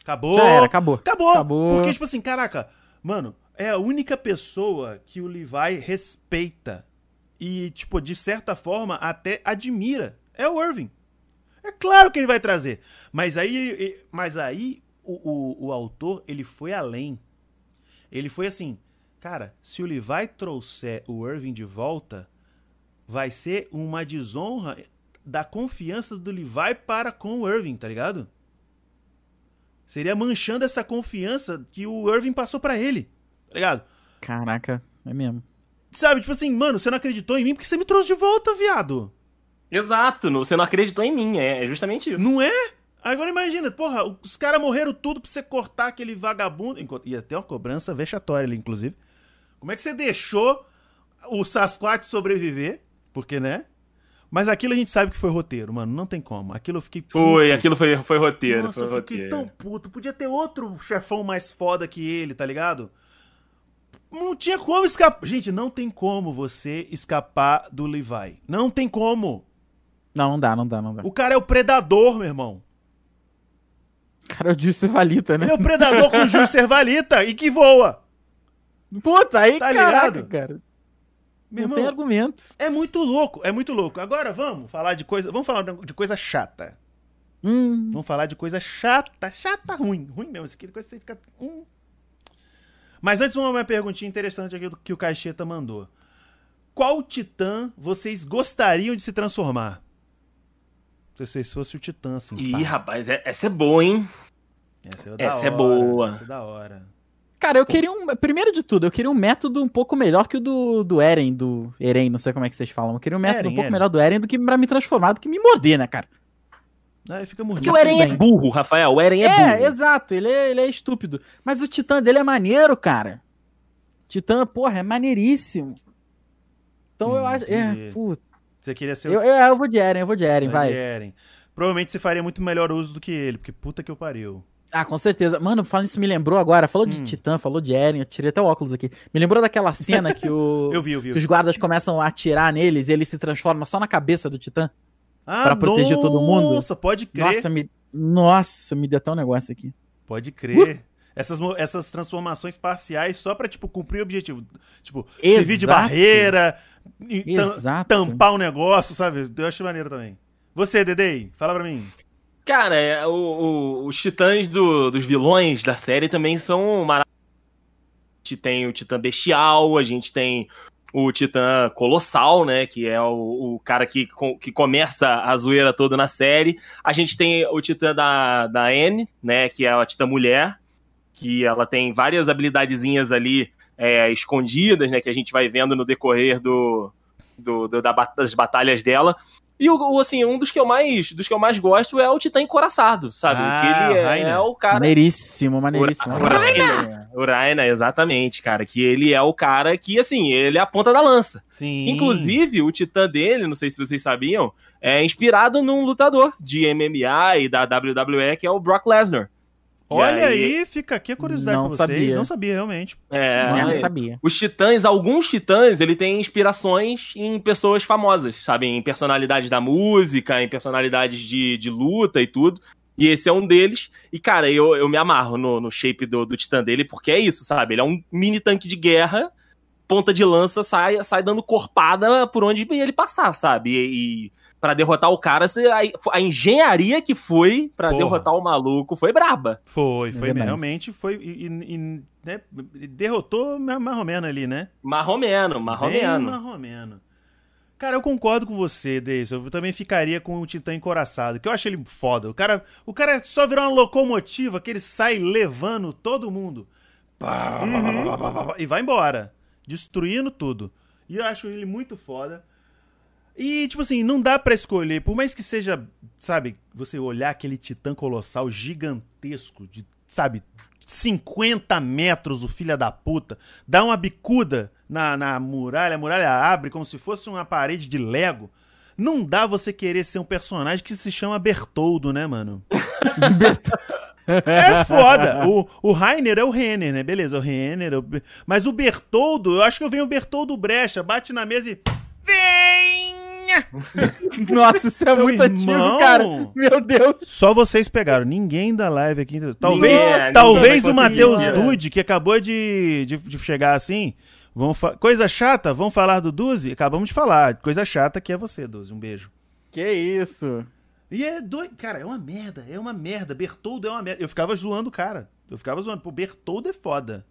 Acabou. Já era, acabou. Acabou. Acabou. Porque, tipo assim, caraca, mano, é a única pessoa que o Levi respeita e, tipo, de certa forma, até admira. É o Irving. É claro que ele vai trazer. Mas aí, mas aí o, o, o autor, ele foi além. Ele foi assim, cara, se o Levi trouxer o Irving de volta, vai ser uma desonra da confiança do Levi para com o Irving, tá ligado? Seria manchando essa confiança que o Irving passou pra ele, tá ligado? Caraca, é mesmo. Sabe, tipo assim, mano, você não acreditou em mim porque você me trouxe de volta, viado. Exato, você não acreditou em mim, é, é justamente isso. Não é? Agora imagina, porra, os caras morreram tudo pra você cortar aquele vagabundo. Enquanto- Ia ter uma cobrança vexatória ali, inclusive. Como é que você deixou o Sasquatch sobreviver? Porque, né? Mas aquilo a gente sabe que foi roteiro, mano. Não tem como. Aquilo eu fiquei. Foi, puto. aquilo foi, foi roteiro, Nossa, foi eu fiquei roteiro. tão puto. Podia ter outro chefão mais foda que ele, tá ligado? Não tinha como escapar. Gente, não tem como você escapar do Levi. Não tem como. Não, não dá, não dá, não dá. O cara é o predador, meu irmão. cara é o Juice Valita, né? Ele é o predador com Júlio Cervalita e que voa. Puta, aí, Tá caraca, ligado? cara. Meu não irmão, tem argumento. é muito louco, é muito louco. Agora vamos falar de coisa, vamos falar de coisa chata. Hum, Vamos falar de coisa chata, chata ruim, ruim mesmo, isso aqui coisa que você fica hum. Mas antes uma, perguntinha interessante aqui do que o Caixeta mandou. Qual titã vocês gostariam de se transformar? Se vocês fosse o titã assim. Ih, pá. rapaz, é- essa é boa, hein? Essa é, da essa é hora, boa. Essa é da hora. Cara, eu queria um. Primeiro de tudo, eu queria um método um pouco melhor que o do, do Eren, do Eren, não sei como é que vocês falam. Eu queria um método Eren, um pouco Eren. melhor do Eren do que pra me transformar, do que me morder, né, cara? Aí fica Porque o Eren é burro, Rafael. O Eren é, É, burro. exato, ele é, ele é estúpido. Mas o Titã dele é maneiro, cara. Titã, porra, é maneiríssimo. Então eu acho. É, puta. Você queria ser Eu, eu, eu vou de Eren, eu vou de Eren, vai. Eren. Provavelmente você faria muito melhor uso do que ele, porque puta que eu pariu. Ah, com certeza. Mano, falando isso me lembrou agora. Falou Hum. de Titã, falou de Eren, eu tirei até o óculos aqui. Me lembrou daquela cena que, o, (laughs) Eu vi, eu vi. que os guardas começam a atirar neles e ele se transforma só na cabeça do Titã. Ah, pra proteger todo mundo? Nossa, pode crer. Nossa, me. Nossa, me deu até um negócio aqui. Pode crer. Essas, mo- essas transformações parciais só pra, tipo, cumprir o objetivo. Tipo, Exato. servir de barreira, Exato. tampar o negócio, sabe? Eu acho maneiro também. Você, Dedei, fala pra mim. Cara, é, o- o- os titãs do- dos vilões da série também são maravilhosos. A gente tem o titã bestial, a gente tem o titã colossal, né? Que é o, o cara que, que começa a zoeira toda na série. A gente tem o titã da, da Anne, né? Que é a titã mulher, que ela tem várias habilidadezinhas ali é, escondidas, né? Que a gente vai vendo no decorrer do, do- do- da das batalhas dela. E o, o, assim, um dos que eu mais dos que eu mais gosto é o Titã Encoraçado, sabe? Ah, que ele é, Rainer. é o cara. Maneiríssimo, maneiríssimo. O Rainer, o Rainer, exatamente, cara. Que ele é o cara que, assim, ele é a ponta da lança. Sim. Inclusive, o titã dele, não sei se vocês sabiam, é inspirado num lutador de MMA e da WWE, que é o Brock Lesnar. Olha aí, fica aqui a curiosidade Não pra vocês. sabia. Não sabia, realmente. É, Não, é, não sabia. os titãs, alguns titãs, ele tem inspirações em pessoas famosas, sabe? Em personalidades da música, em personalidades de, de luta e tudo. E esse é um deles. E, cara, eu, eu me amarro no, no shape do, do titã dele, porque é isso, sabe? Ele é um mini tanque de guerra, ponta de lança, sai, sai dando corpada por onde ele passar, sabe? E, e para derrotar o cara, a, a engenharia que foi pra Porra. derrotar o maluco foi braba. Foi, É foi verdade. realmente. Foi. E, e- né, derrotou ma- marromeno ali, né? Marromeno, Bem marromeno. marromeno. Cara, eu concordo com você, Deis. Eu também ficaria com o Titã encoraçado, que eu acho ele foda. O cara, o cara só virou uma locomotiva que ele sai levando todo mundo. Pá, e vai embora. Destruindo tudo. E eu acho ele muito foda. E, tipo assim, não dá pra escolher. Por mais que seja, sabe, você olhar aquele titã colossal gigantesco, de, sabe, 50 metros, o filho da puta, dá uma bicuda na, na muralha, a muralha abre como se fosse uma parede de Lego. Não dá você querer ser um personagem que se chama Bertoldo, né, mano? (laughs) É foda. O, o Rainer é o Renner, né? Beleza, o Renner. é o Mas o Bertoldo, eu acho que eu venho o Bertoldo Brecha, bate na mesa e. Venha! (laughs) Nossa, isso é Meu muito antigo, cara. Meu Deus. Só vocês pegaram, ninguém da live aqui. Talvez, Ninguém, é, talvez ninguém o Matheus? Dude, que acabou de, de, de chegar assim. Vamos Coisa chata, vamos falar do Duzi? Acabamos de falar. Coisa chata que é você, Duzi. Um beijo. Que isso. E é doido. Cara, é uma merda. É uma merda. Bertoldo é uma merda. Eu ficava zoando o cara. Eu ficava zoando. Pô, Bertoldo é foda.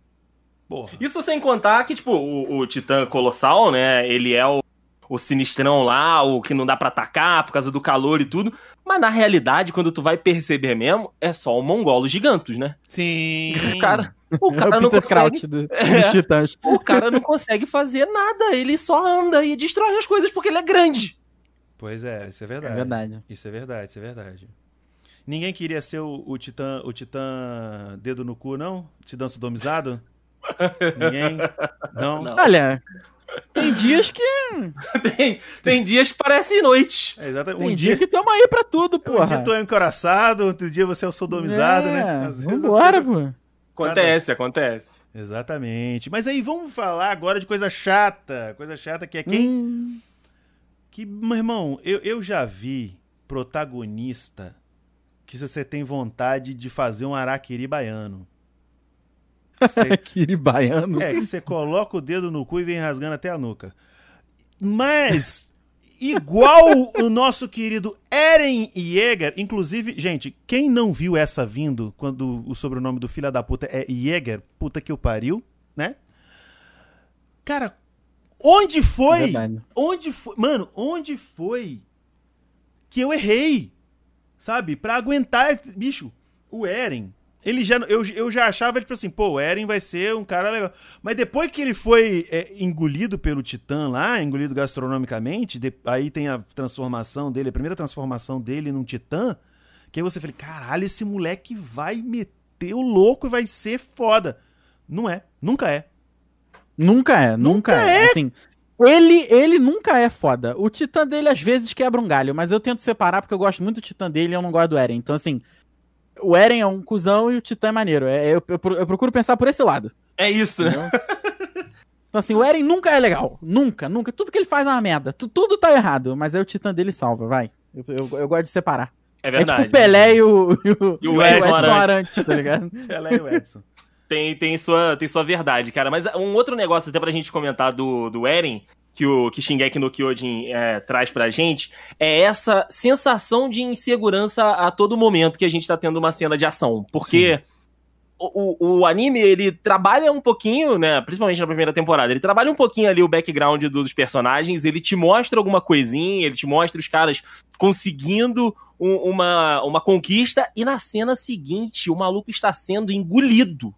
Porra. Isso sem contar que, tipo, o, o Titã Colossal, né? Ele é o, o sinistrão lá, o que não dá pra atacar por causa do calor e tudo. Mas na realidade, quando tu vai perceber mesmo, é só o mongolo gigantos, né? Sim. (laughs) O cara, o É cara o não consegue. Do, É. O cara não consegue fazer nada. Ele só anda e destrói as coisas porque ele é grande. Pois é, isso é É verdade. verdade. Isso é verdade, isso é verdade. Ninguém queria ser o, o titã, o titã dedo no cu, não? Titã sodomizado? (laughs) Ninguém? Não? Não. Olha, tem dias que. (laughs) Tem, tem dias que parecem noite. É, exatamente. Tem Um dia, dia, que tamo aí pra tudo, um porra. dia tu é encoraçado, outro dia você é o sodomizado, é, né? Às vezes Vambora, as pô. Acontece, acontece. Exatamente. Mas aí vamos falar agora de coisa chata. Coisa chata que é quem? Hum, Que, meu irmão, eu, eu já vi protagonista que se você tem vontade de fazer um araquiri baiano. (laughs) Você Kiri baiano. É, que você coloca o dedo no cu e vem rasgando até a nuca. Mas, igual o nosso querido Eren Yeager, inclusive, gente, quem não viu essa vindo quando o sobrenome do filho da puta é Yeager, puta que o pariu, né? Cara, onde foi? Verdade. Onde foi? Mano, onde foi que eu errei? Sabe? Pra aguentar. Bicho, o Eren. Ele já, eu, eu já achava, tipo assim, pô, o Eren vai ser um cara legal. Mas depois que ele foi é, engolido pelo Titã lá, engolido gastronomicamente, de- aí tem a transformação dele, a primeira transformação dele num Titã, que aí você fala, caralho, esse moleque vai meter o louco e vai ser foda. Não é, nunca é. Nunca é, nunca, Nunca é. Assim, ele, ele nunca é foda. O titã dele às vezes quebra um galho, mas eu tento separar porque eu gosto muito do titã dele e eu não gosto do Eren. Então, assim, o Eren é um cuzão e o titã é maneiro. É, eu, eu, eu procuro pensar por esse lado. É isso, né? Então, assim, o Eren nunca é legal. Nunca, nunca. Tudo que ele faz é uma merda. Tu- tudo tá errado, mas aí o titã dele salva, vai. Eu, eu, eu gosto de separar. É É verdade. tipo o Pelé e o, e o, E o Edson Arantes, tá ligado? (laughs) Ela é o Edson. Tem, tem, sua, tem sua verdade, cara. Mas um outro negócio, até pra gente comentar do, do Eren, que o que Shingeki no Kyojin é, traz pra gente, é essa sensação de insegurança a todo momento que a gente tá tendo uma cena de ação. Porque o, o, o anime, ele trabalha um pouquinho, né? Principalmente na primeira temporada, ele trabalha um pouquinho ali o background dos personagens, ele te mostra alguma coisinha, ele te mostra os caras conseguindo um- uma, uma conquista, e na cena seguinte, o maluco está sendo engolido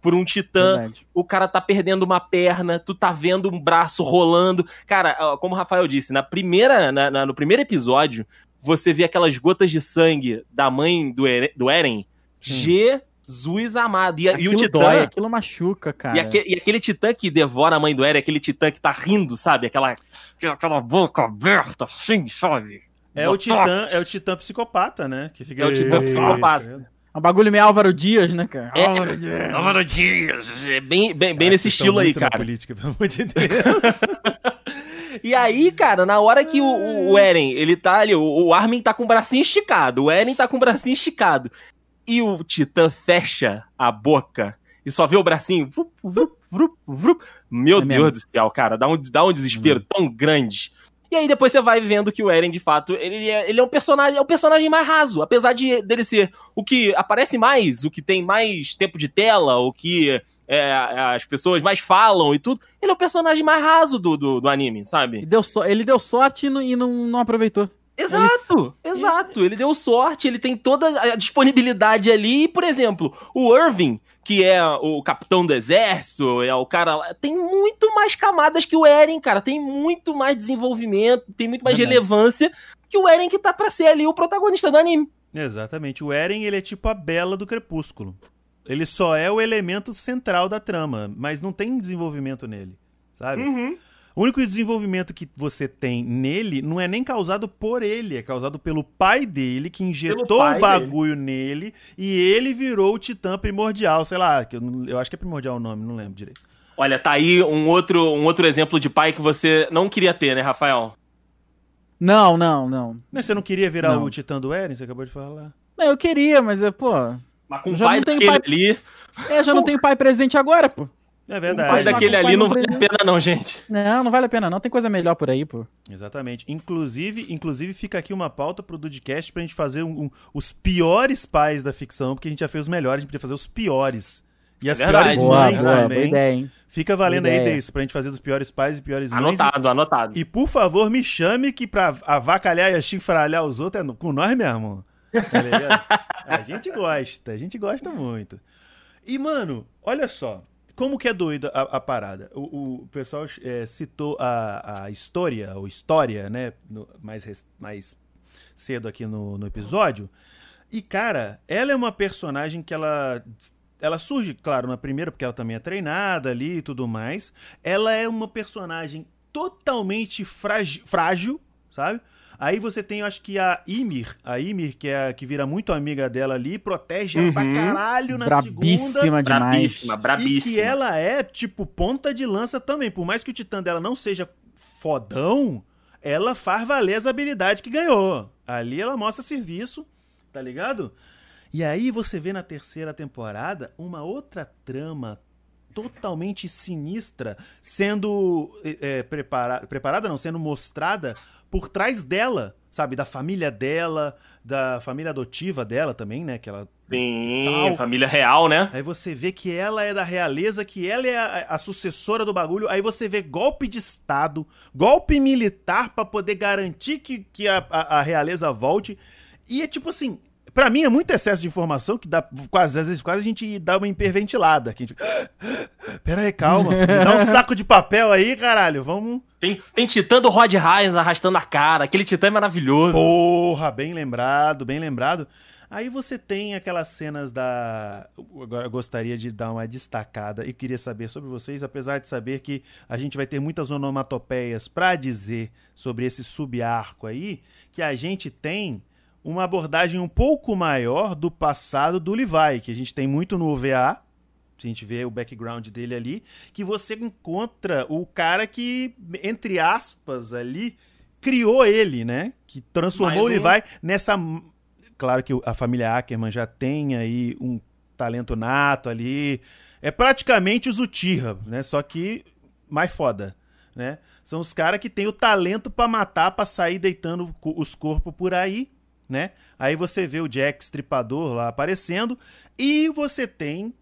por um titã Verdade. o cara tá perdendo uma perna, tu tá vendo um braço rolando. Cara, como o Rafael disse, na primeira, na- na- no primeiro episódio, você vê aquelas gotas de sangue da mãe do, Eren, do Eren. Jesus amado. E, e Aquilo o titã. dói, aquilo machuca, cara. E, aque- e aquele titã que devora a mãe do Eren, aquele titã que tá rindo, sabe? Aquela, aquela boca aberta, assim, sabe? É o. Titã, é o Titã psicopata, né? Que fica É o Titã psicopata. É um bagulho meio Álvaro Dias, né, cara? É, Álvaro Dias. Álvaro Dias, é bem, bem, bem Ah, nesse estilo aí, muito na cara. política, pelo amor de Deus. (laughs) E aí, cara, na hora que o, o- Eren, ele tá ali, o, o Armin tá com o bracinho esticado, o Eren tá com o bracinho esticado. E o Titã fecha a boca e só vê o bracinho. Vrup, vrup, vrup, vrup. Meu É Deus mesmo. do céu, cara, dá um, dá um desespero tão grande. E aí depois você vai vendo que o Eren, de fato, ele é, ele é um personagem, é o personagem mais raso, apesar de dele ser o que aparece mais, o que tem mais tempo de tela, o que é, as pessoas mais falam e tudo. Ele é o personagem mais raso do, do, do anime, sabe? Ele deu, so- ele deu sorte e e não, não aproveitou. Exato, exato. Ele deu sorte, ele tem toda a disponibilidade ali. E, por exemplo, o Irving, que é o capitão do exército, é o cara lá, tem muito mais camadas que o Eren, cara. Tem muito mais desenvolvimento, tem muito mais Verdade. relevância que o Eren que tá pra ser ali o protagonista do anime. Exatamente. O Eren, ele é tipo a Bela do Crepúsculo. Ele só é o elemento central da trama, mas não tem desenvolvimento nele, sabe? Uhum. O único desenvolvimento que você tem nele não é nem causado por ele, é causado pelo pai dele, que injetou o bagulho nele e ele virou o titã primordial, sei lá, que eu, eu acho que é primordial o nome, não lembro direito. Olha, tá aí um outro, um outro exemplo de pai que você não queria ter, né, Rafael? Não, não, não. Mas você não queria virar Não. o titã do Eren? Você acabou de falar. Não, eu queria, mas é, pô. Mas com o Já pai não tem daquele pai- ali, É, já não tem pai presente agora, pô. É o verdade. pai daquele ali não vale a pena não, gente. Não, não vale a pena, não. Tem coisa melhor por aí, pô. Exatamente. Inclusive, inclusive fica aqui uma pauta pro Dudcast pra gente fazer um- um- os piores pais da ficção, porque a gente já fez os melhores, a gente podia fazer os piores. E as verdade. piores Boa, mães boa, boa também. ideia, hein? Fica valendo Boa aí disso, pra gente fazer dos piores pais e piores mães. Anotado, anotado. E, por favor, me chame que pra avacalhar e achifralhar os outros é no- com nós mesmo. Tá ligado? (laughs) a gente gosta, a gente gosta muito. E, mano, olha só. Como que é doida a, a parada? O, o pessoal é, citou a, a história, ou história, né? no- mais, mais cedo aqui no, no episódio. E, cara, ela é uma personagem que ela. Ela surge, claro, na primeira, porque ela também é treinada ali e tudo mais. Ela é uma personagem totalmente fragi- frágil, sabe? Aí você tem, eu acho que a Ymir, a Ymir, que é a que vira muito amiga dela ali, protege ela pra Uhum. caralho na segunda. Brabíssima demais. Brabíssima, brabíssima. E que ela é, tipo, ponta de lança também. Por mais que o titã dela não seja fodão, ela faz valer as habilidades que ganhou. Ali ela mostra serviço, tá ligado? E aí você vê na terceira temporada uma outra trama totalmente sinistra sendo é, prepara preparada, não, sendo mostrada por trás dela, sabe? Da família dela, da família adotiva dela também, né? Que ela Sim, Tal. família real, né? Aí você vê que ela é da realeza, que ela é a, a sucessora do bagulho. Aí você vê golpe de Estado, golpe militar pra poder garantir que, que a, a, a realeza volte. E é tipo assim. Pra mim é muito excesso de informação que dá quase, às vezes quase a gente dá uma hiperventilada. Que a gente, Pera aí, calma. Me dá um saco de papel aí, caralho. Vamos. (laughs) Tem, tem titã do Rod Reis arrastando a cara. Aquele titã é maravilhoso. Porra, bem lembrado, bem lembrado. Aí você tem aquelas cenas da. Agora eu gostaria de dar uma destacada e queria saber sobre vocês, apesar de saber que a gente vai ter muitas onomatopeias pra dizer sobre esse subarco aí, que a gente tem uma abordagem um pouco maior do passado do Levi, que a gente tem muito no OVA. Se a gente vê o background dele ali, que você encontra o cara que, entre aspas, ali, criou ele, né? Que transformou Mais o um. Levi nessa. Claro que a família Ackerman já tem aí um talento nato ali. É praticamente os Uchiha, né? Só que mais foda, né? São os caras que têm o talento pra matar, pra sair deitando os corpos por aí, né? Aí você vê o Jack Stripador lá aparecendo e você tem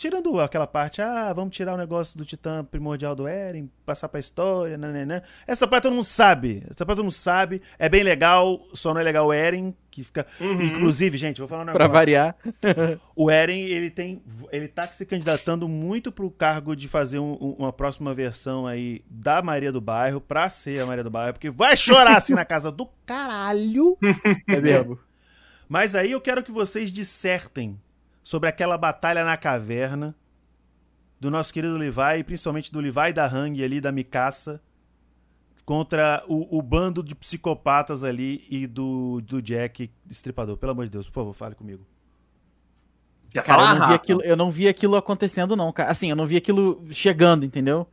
Tirando aquela parte, ah, vamos tirar o negócio do Titã primordial do Eren, passar pra história, nananã. Essa parte todo mundo sabe. Essa parte todo mundo sabe. É bem legal, só não é legal o Eren, que fica. Inclusive, gente, vou falar um Pra negócio. variar. O Eren, ele tem. Ele tá se candidatando muito pro cargo de fazer um- uma próxima versão aí da Maria do Bairro, pra ser a Maria do Bairro, porque vai chorar assim na casa do caralho. (laughs) É mesmo. Mas aí eu quero que vocês dissertem sobre aquela batalha na caverna do nosso querido Levi, e principalmente do Levi da Hang ali, da Mikasa, contra o, o bando de psicopatas ali e do, do Jack Estripador. Pelo amor de Deus, por favor, fale comigo. Quer Cara, falar, eu não, vi aquilo, eu não vi aquilo acontecendo, não, cara. Assim, eu não vi aquilo chegando, entendeu?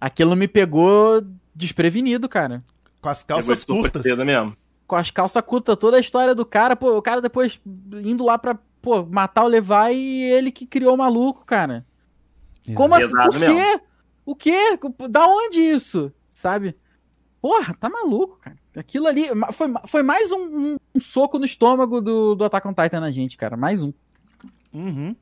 Aquilo me pegou desprevenido, cara. Com as calças curtas. mesmo. Com as calças curtas, toda a história do cara, pô, o cara depois indo lá pra, pô, matar o Levi e ele que criou o maluco, cara. Como assim? Pesado Por quê? mesmo. O quê? Da onde isso? Sabe? Porra, tá maluco, cara. Aquilo ali foi, foi mais um, um- um soco no estômago do, do Attack on Titan na gente, cara. Mais um. Uhum.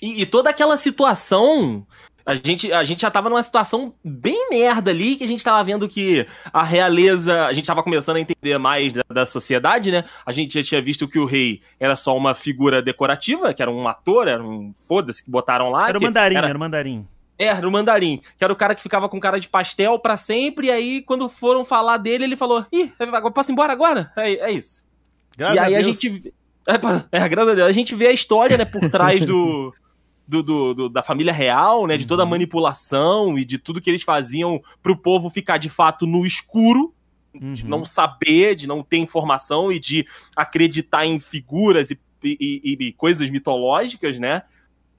E, e toda aquela situação. A gente, a gente já tava numa situação bem merda ali, que a gente tava vendo que a realeza. A gente tava começando a entender mais da, da sociedade, né? A gente já tinha visto que o rei era só uma figura decorativa, que era um ator, era um foda-se que botaram lá. Era o mandarim, era- era o mandarim. É, era o mandarim, que era o cara que ficava com cara de pastel pra sempre, e aí quando foram falar dele, ele falou: Ih, posso ir embora agora? É, é isso. Graças e aí a a, gente. É, é, graças a Deus. A gente vê a história, né, por trás do. (laughs) do, do- do- da família real, né? De toda a Uhum. manipulação e de tudo que eles faziam pro povo ficar de fato no escuro, de Uhum. não saber, de não ter informação e de acreditar em figuras e, e- e- e coisas mitológicas, né?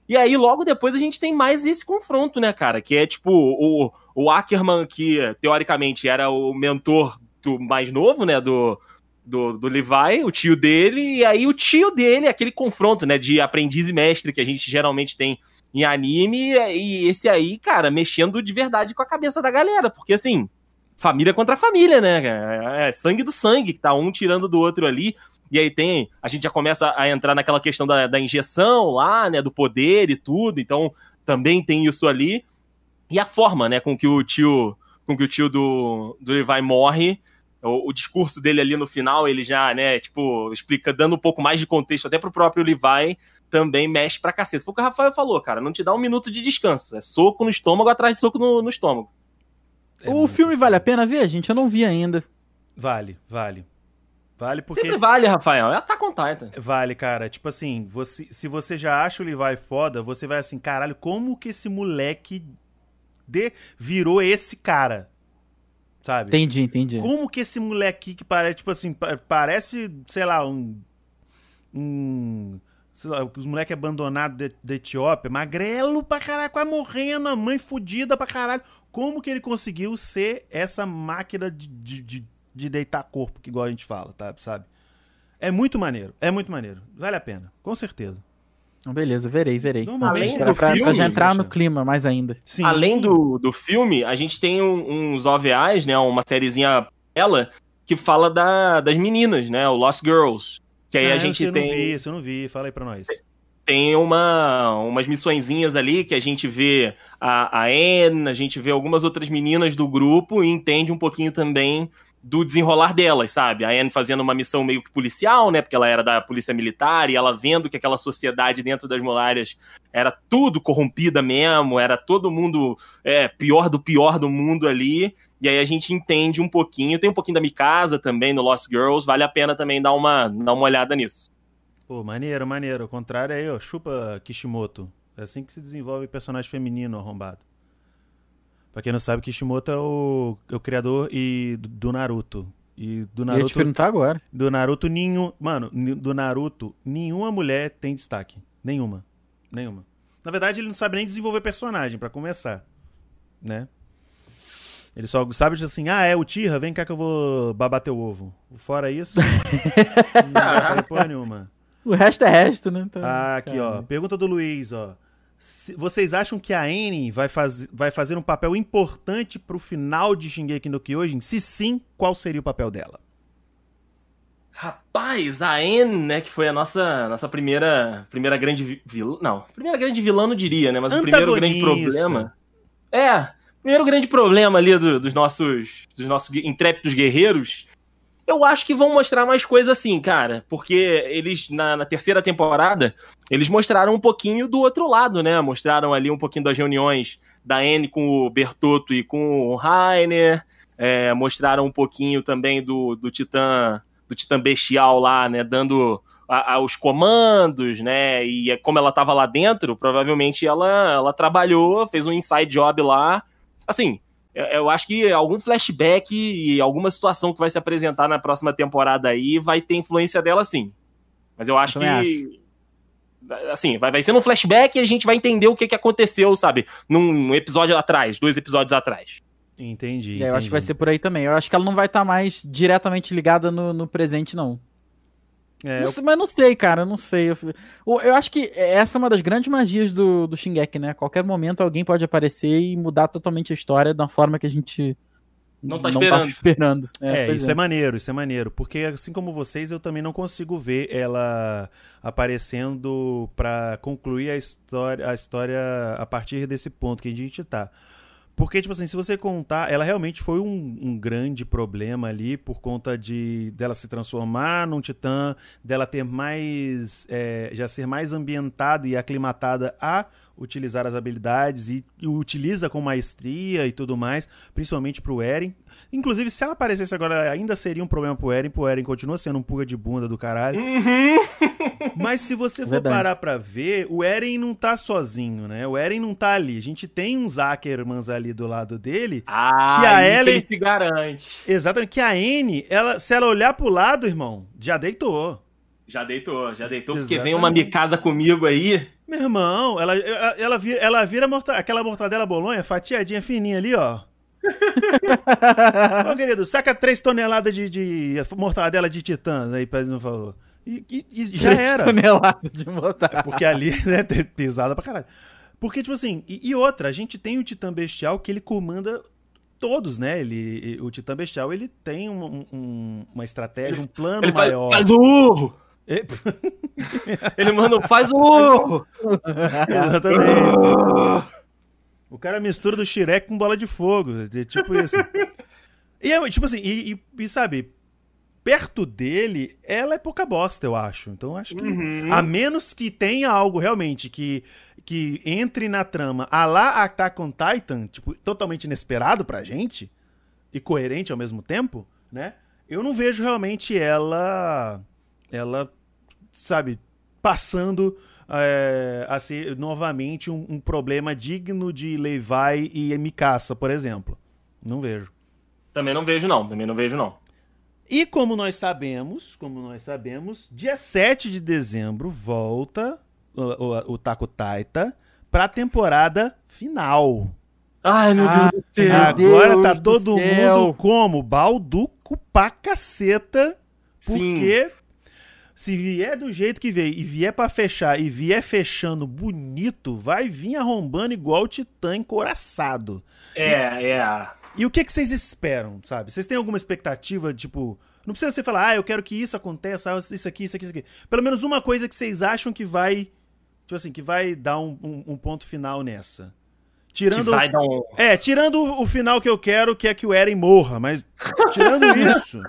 E aí, logo depois, a gente tem mais esse confronto, né, cara? Que é tipo o, o Ackerman, que teoricamente era o mentor do mais novo, né? Do, do, do Levi, o tio dele, e aí o tio dele, aquele confronto, né? De aprendiz e mestre que a gente geralmente tem em anime, e esse aí, cara, mexendo de verdade com a cabeça da galera, porque assim. Família contra família, né? cara? É sangue do sangue, que tá um tirando do outro ali. E aí tem. A gente já começa a entrar naquela questão da, da injeção lá, né? Do poder e tudo. Então, também tem isso ali. E a forma, né, com que o tio. Com que o tio do, do Levi morre. O, o discurso dele ali no final, ele já, né, tipo, explica, dando um pouco mais de contexto até pro próprio Levi, também mexe pra cacete. Foi o que o Rafael falou, cara. Não te dá um minuto de descanso. É soco no estômago atrás de soco no, no estômago. É o muito filme vale a pena ver, gente? Eu não vi ainda. Vale, vale. Vale porque. Sempre vale, Rafael. É Attack on Titan. Vale, cara. Tipo assim, você, se você já acha o Levi foda, você vai assim, caralho, como que esse moleque de, virou esse cara? Sabe? Entendi, entendi. Como que esse moleque que parece, tipo assim, pa- parece, sei lá, um. Um. Sei lá, os moleques abandonados da- Etiópia, magrelo pra caralho, quase morrendo, a mãe fudida pra caralho. Como que ele conseguiu ser essa máquina de, de, de, de deitar corpo, que igual a gente fala, tá? Sabe? É muito maneiro, é muito maneiro. Vale a pena, com certeza. Beleza, verei, verei. Normalmente, Pra, do pra- pra filme, já entrar no clima mais ainda. Sim. Além do, do filme, a gente tem um- uns OVAs, né? Uma sériezinha ela que fala da, das meninas, né? O Lost Girls. Que aí Ah, a gente eu tem. não vi isso, eu não vi. Fala aí pra nós. tem uma, umas missõezinhas ali que a gente vê a, a Anne, a gente vê algumas outras meninas do grupo e entende um pouquinho também do desenrolar delas, sabe? A Anne fazendo uma missão meio que policial, né? Porque ela era da polícia militar e ela vendo que aquela sociedade dentro das muralhas era tudo corrompida mesmo, era todo mundo é, pior do pior do mundo ali. E aí a gente entende um pouquinho. Tem um pouquinho da Mikasa também no Lost Girls. Vale a pena também dar uma, dar uma olhada nisso. Pô, maneiro, maneiro. Ao contrário aí, ó, chupa Kishimoto. É assim que se desenvolve personagem feminino arrombado. Pra quem não sabe, Kishimoto é o, é o criador e do- Naruto. E do Eu ia te Naruto, perguntar agora. do Naruto nenhum, mano, do Naruto nenhuma mulher tem destaque, nenhuma, nenhuma. Na verdade, ele não sabe nem desenvolver personagem pra começar, né? Ele só sabe de assim, ah, é o Tira, vem cá que eu vou babar teu ovo. Fora isso, (laughs) não vai fazer porra nenhuma. O resto é resto, né? Então, Ah, aqui, ó. cara. Pergunta do Luiz, ó. Vocês acham que a Anne vai, faz, vai fazer um papel importante pro final de Shingeki no Kyojin? Se sim, qual seria o papel dela? Rapaz, a Anne, né, que foi a nossa, nossa primeira, primeira grande vi- vilã. Não, primeira grande vilã não diria, né? Mas o primeiro grande problema. É, primeiro grande problema ali do- dos nossos dos nossos intrépidos guerreiros. Eu acho que vão mostrar mais coisa assim, cara. Porque eles, na, na terceira temporada, eles mostraram um pouquinho do outro lado, né? Mostraram ali um pouquinho das reuniões da Anne com o Bertotto e com o Rainer. É, mostraram um pouquinho também do, do Titã do Titã Bestial lá, né, dando a- a- os comandos, né, e é como ela tava lá dentro, provavelmente ela, ela trabalhou, fez um inside job lá, assim, eu, acho que algum flashback e alguma situação que vai se apresentar na próxima temporada aí vai ter influência dela sim, mas eu acho Eu que assim, vai, vai ser um flashback e a gente vai entender o que, que aconteceu, sabe, num episódio atrás, dois episódios atrás. Entendi. É, eu acho que vai ser por aí também. Eu acho que ela não vai estar mais diretamente ligada no, no presente, não. É, Não eu- sei- mas não sei, cara, não sei. Eu, eu- acho que essa é uma das grandes magias do, do Shingeki, né? A qualquer momento alguém pode aparecer e mudar totalmente a história da forma que a gente Não tá esperando. esperando. É, pois isso é. maneiro, isso é maneiro. Porque assim como vocês, eu também não consigo ver ela aparecendo pra concluir a história, a história a partir desse ponto que a gente tá. Porque, tipo assim, se você contar, ela realmente foi um, um, grande problema ali por conta de dela se transformar num titã, dela ter mais. É, já ser mais ambientada e aclimatada a utilizar as habilidades e, e utiliza com maestria e tudo mais, principalmente pro Eren. Inclusive, se ela aparecesse agora, ainda seria um problema pro Eren, pro Eren continua sendo um pulga de bunda do caralho. Uhum. Mas se você for Verdade. parar pra ver, o Eren não tá sozinho, né? O Eren não tá ali. A gente tem uns Ackermans ali do lado dele. Ah, que a Ellen se garante. Exatamente. Que a N, ela, se ela olhar pro lado, irmão, já deitou. Já deitou, já deitou, Exatamente. porque vem uma Mikasa comigo aí. Meu irmão, ela, ela, ela vira, ela vira morta, aquela mortadela bolonha, fatiadinha fininha ali, ó. (laughs) Ô, querido, saca 3 toneladas de, de mortadela de titãs aí, pra não falou. E, e, e já era. toneladas de mortadela. É porque ali, (laughs) né, pesada pra caralho. Porque, tipo assim, e, e, outra, a gente tem o Titã Bestial que ele comanda todos, né? Ele, o Titã Bestial, ele tem um, um, uma estratégia, um plano ele maior. Faz, faz o urro! (laughs) Ele manda, faz o! (laughs) Exatamente. o cara mistura do Shrek com bola de fogo. É tipo isso. E é, tipo assim, e, e, e, sabe, perto dele, ela é pouca bosta, eu acho. Então acho que. Uhum. A menos que tenha algo realmente que, que entre na trama a lá Attack on Titan, tipo, totalmente inesperado pra gente, e coerente ao mesmo tempo, né? Eu não vejo realmente ela ela, sabe, passando é, a ser novamente um, um, problema digno de Levi e Mikasa, por exemplo. Não vejo. Também não vejo, não. Também não vejo, não. E como nós sabemos, como nós sabemos, dia 7 de dezembro volta o, o, o Taco Taita pra temporada final. Ai, meu ah, Deus do céu. Agora Deus tá todo mundo como? Balduco pra caceta. Porque Sim. Se vier do jeito que veio e vier para fechar e vier fechando bonito, vai vir arrombando igual o Titã encoraçado. É, e, é. E o que, que vocês esperam, sabe? Vocês têm alguma expectativa, tipo. Não precisa você falar, ah, eu quero que isso aconteça, isso aqui, isso aqui, isso aqui. Pelo menos uma coisa que vocês acham que vai. Tipo assim, que vai dar um, um, um ponto final nessa. Tirando. Um... É, tirando o final que eu quero, que é que o Eren morra, mas tirando (laughs) isso,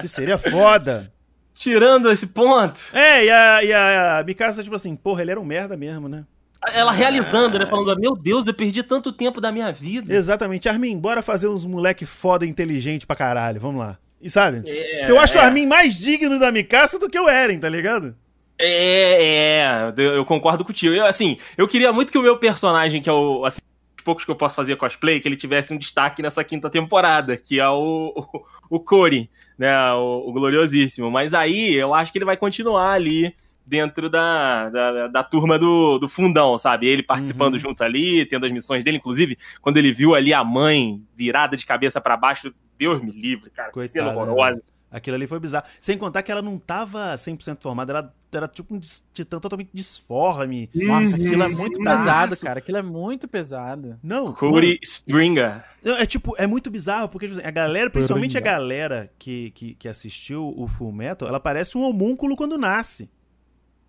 que seria foda. Tirando esse ponto. É, e a, e a Mikasa, tipo assim, porra, ele era um merda mesmo, né? Ela realizando, né? Falando, meu Deus, eu perdi tanto tempo da minha vida. Exatamente. Armin, bora fazer uns moleque foda inteligente pra caralho. Vamos lá. E sabe? É, eu acho é. o Armin mais digno da Mikasa do que o Eren, tá ligado? É, é, eu concordo contigo. Eu, assim, eu queria muito que o meu personagem, que é o, assim, poucos que eu posso fazer cosplay, que ele tivesse um destaque nessa quinta temporada, que é o, o, o Corey, né? O, o, Gloriosíssimo. Mas aí eu acho que ele vai continuar ali dentro da, da, da turma do, do fundão, sabe? Ele participando uhum. junto ali, tendo as missões dele. Inclusive, quando ele viu ali a mãe virada de cabeça para baixo, Deus me livre, cara. Coitada, que cena horrorosa. Né? Aquilo ali foi bizarro. Sem contar que ela não tava 100% formada, ela era tipo um titã totalmente disforme. Nossa, aquilo é muito pesado, cara. Aquilo é muito pesado. Não. Cody Springer. É tipo, é muito bizarro, porque tipo, a galera, principalmente a galera que, que, que assistiu o Full Metal, ela parece um homúnculo quando nasce.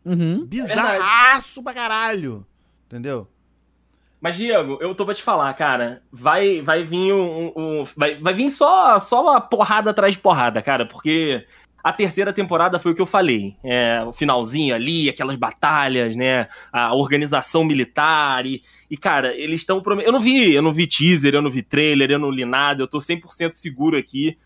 Uhum. Bizarraço é pra caralho. Entendeu? Mas, Diego, eu tô pra te falar, cara. Vai, vai vir um. um vai, vai vir só, só uma porrada atrás de porrada, cara, porque a terceira temporada foi o que eu falei. É, o finalzinho ali, aquelas batalhas, né? A organização militar. E, e cara, eles estão. Eu não vi, eu não vi teaser, eu não vi trailer, eu não li nada. Eu tô 100% seguro aqui.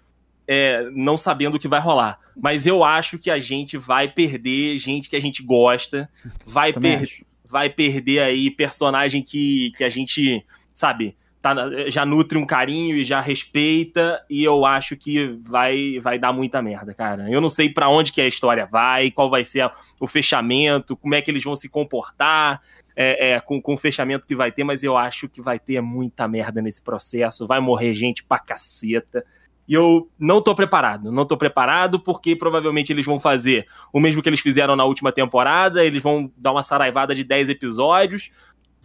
É, não sabendo o que vai rolar. Mas eu acho que a gente vai perder gente que a gente gosta, vai perder vai perder aí personagem que, que a gente, sabe, tá, já nutre um carinho e já respeita, e eu acho que vai, vai dar muita merda, cara. Eu não sei para onde que a história vai, qual vai ser o fechamento, como é que eles vão se comportar é, é, com, com o fechamento que vai ter, mas eu acho que vai ter muita merda nesse processo, vai morrer gente pra caceta. E eu não tô preparado. Não tô preparado porque provavelmente eles vão fazer o mesmo que eles fizeram na última temporada. Eles vão dar uma saraivada de 10 episódios,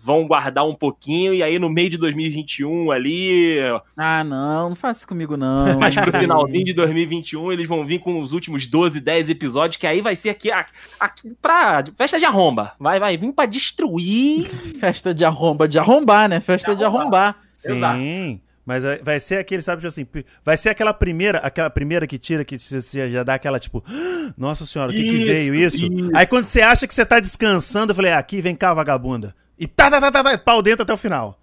vão guardar um pouquinho e aí no meio de 2021 ali, Ah, não, não faça isso comigo, não. (laughs) mais pro finalzinho de 2021, eles vão vir com os últimos 12, 10 episódios, que aí vai ser aqui, aqui pra festa de arromba. Vai, vai vir pra destruir. Festa de arromba, de arrombar, né? Festa de arrombar. Sim. Exato. Mas vai- vai ser aquele, sabe, tipo assim, vai ser aquela primeira, aquela primeira que tira, que você já dá aquela, tipo, "Ah, nossa senhora, o que, que veio isso? isso. Aí quando você acha que você tá descansando, eu falei, ah, aqui, vem cá, vagabunda. E tá, tá, tá, tá, tá, pau dentro até o final.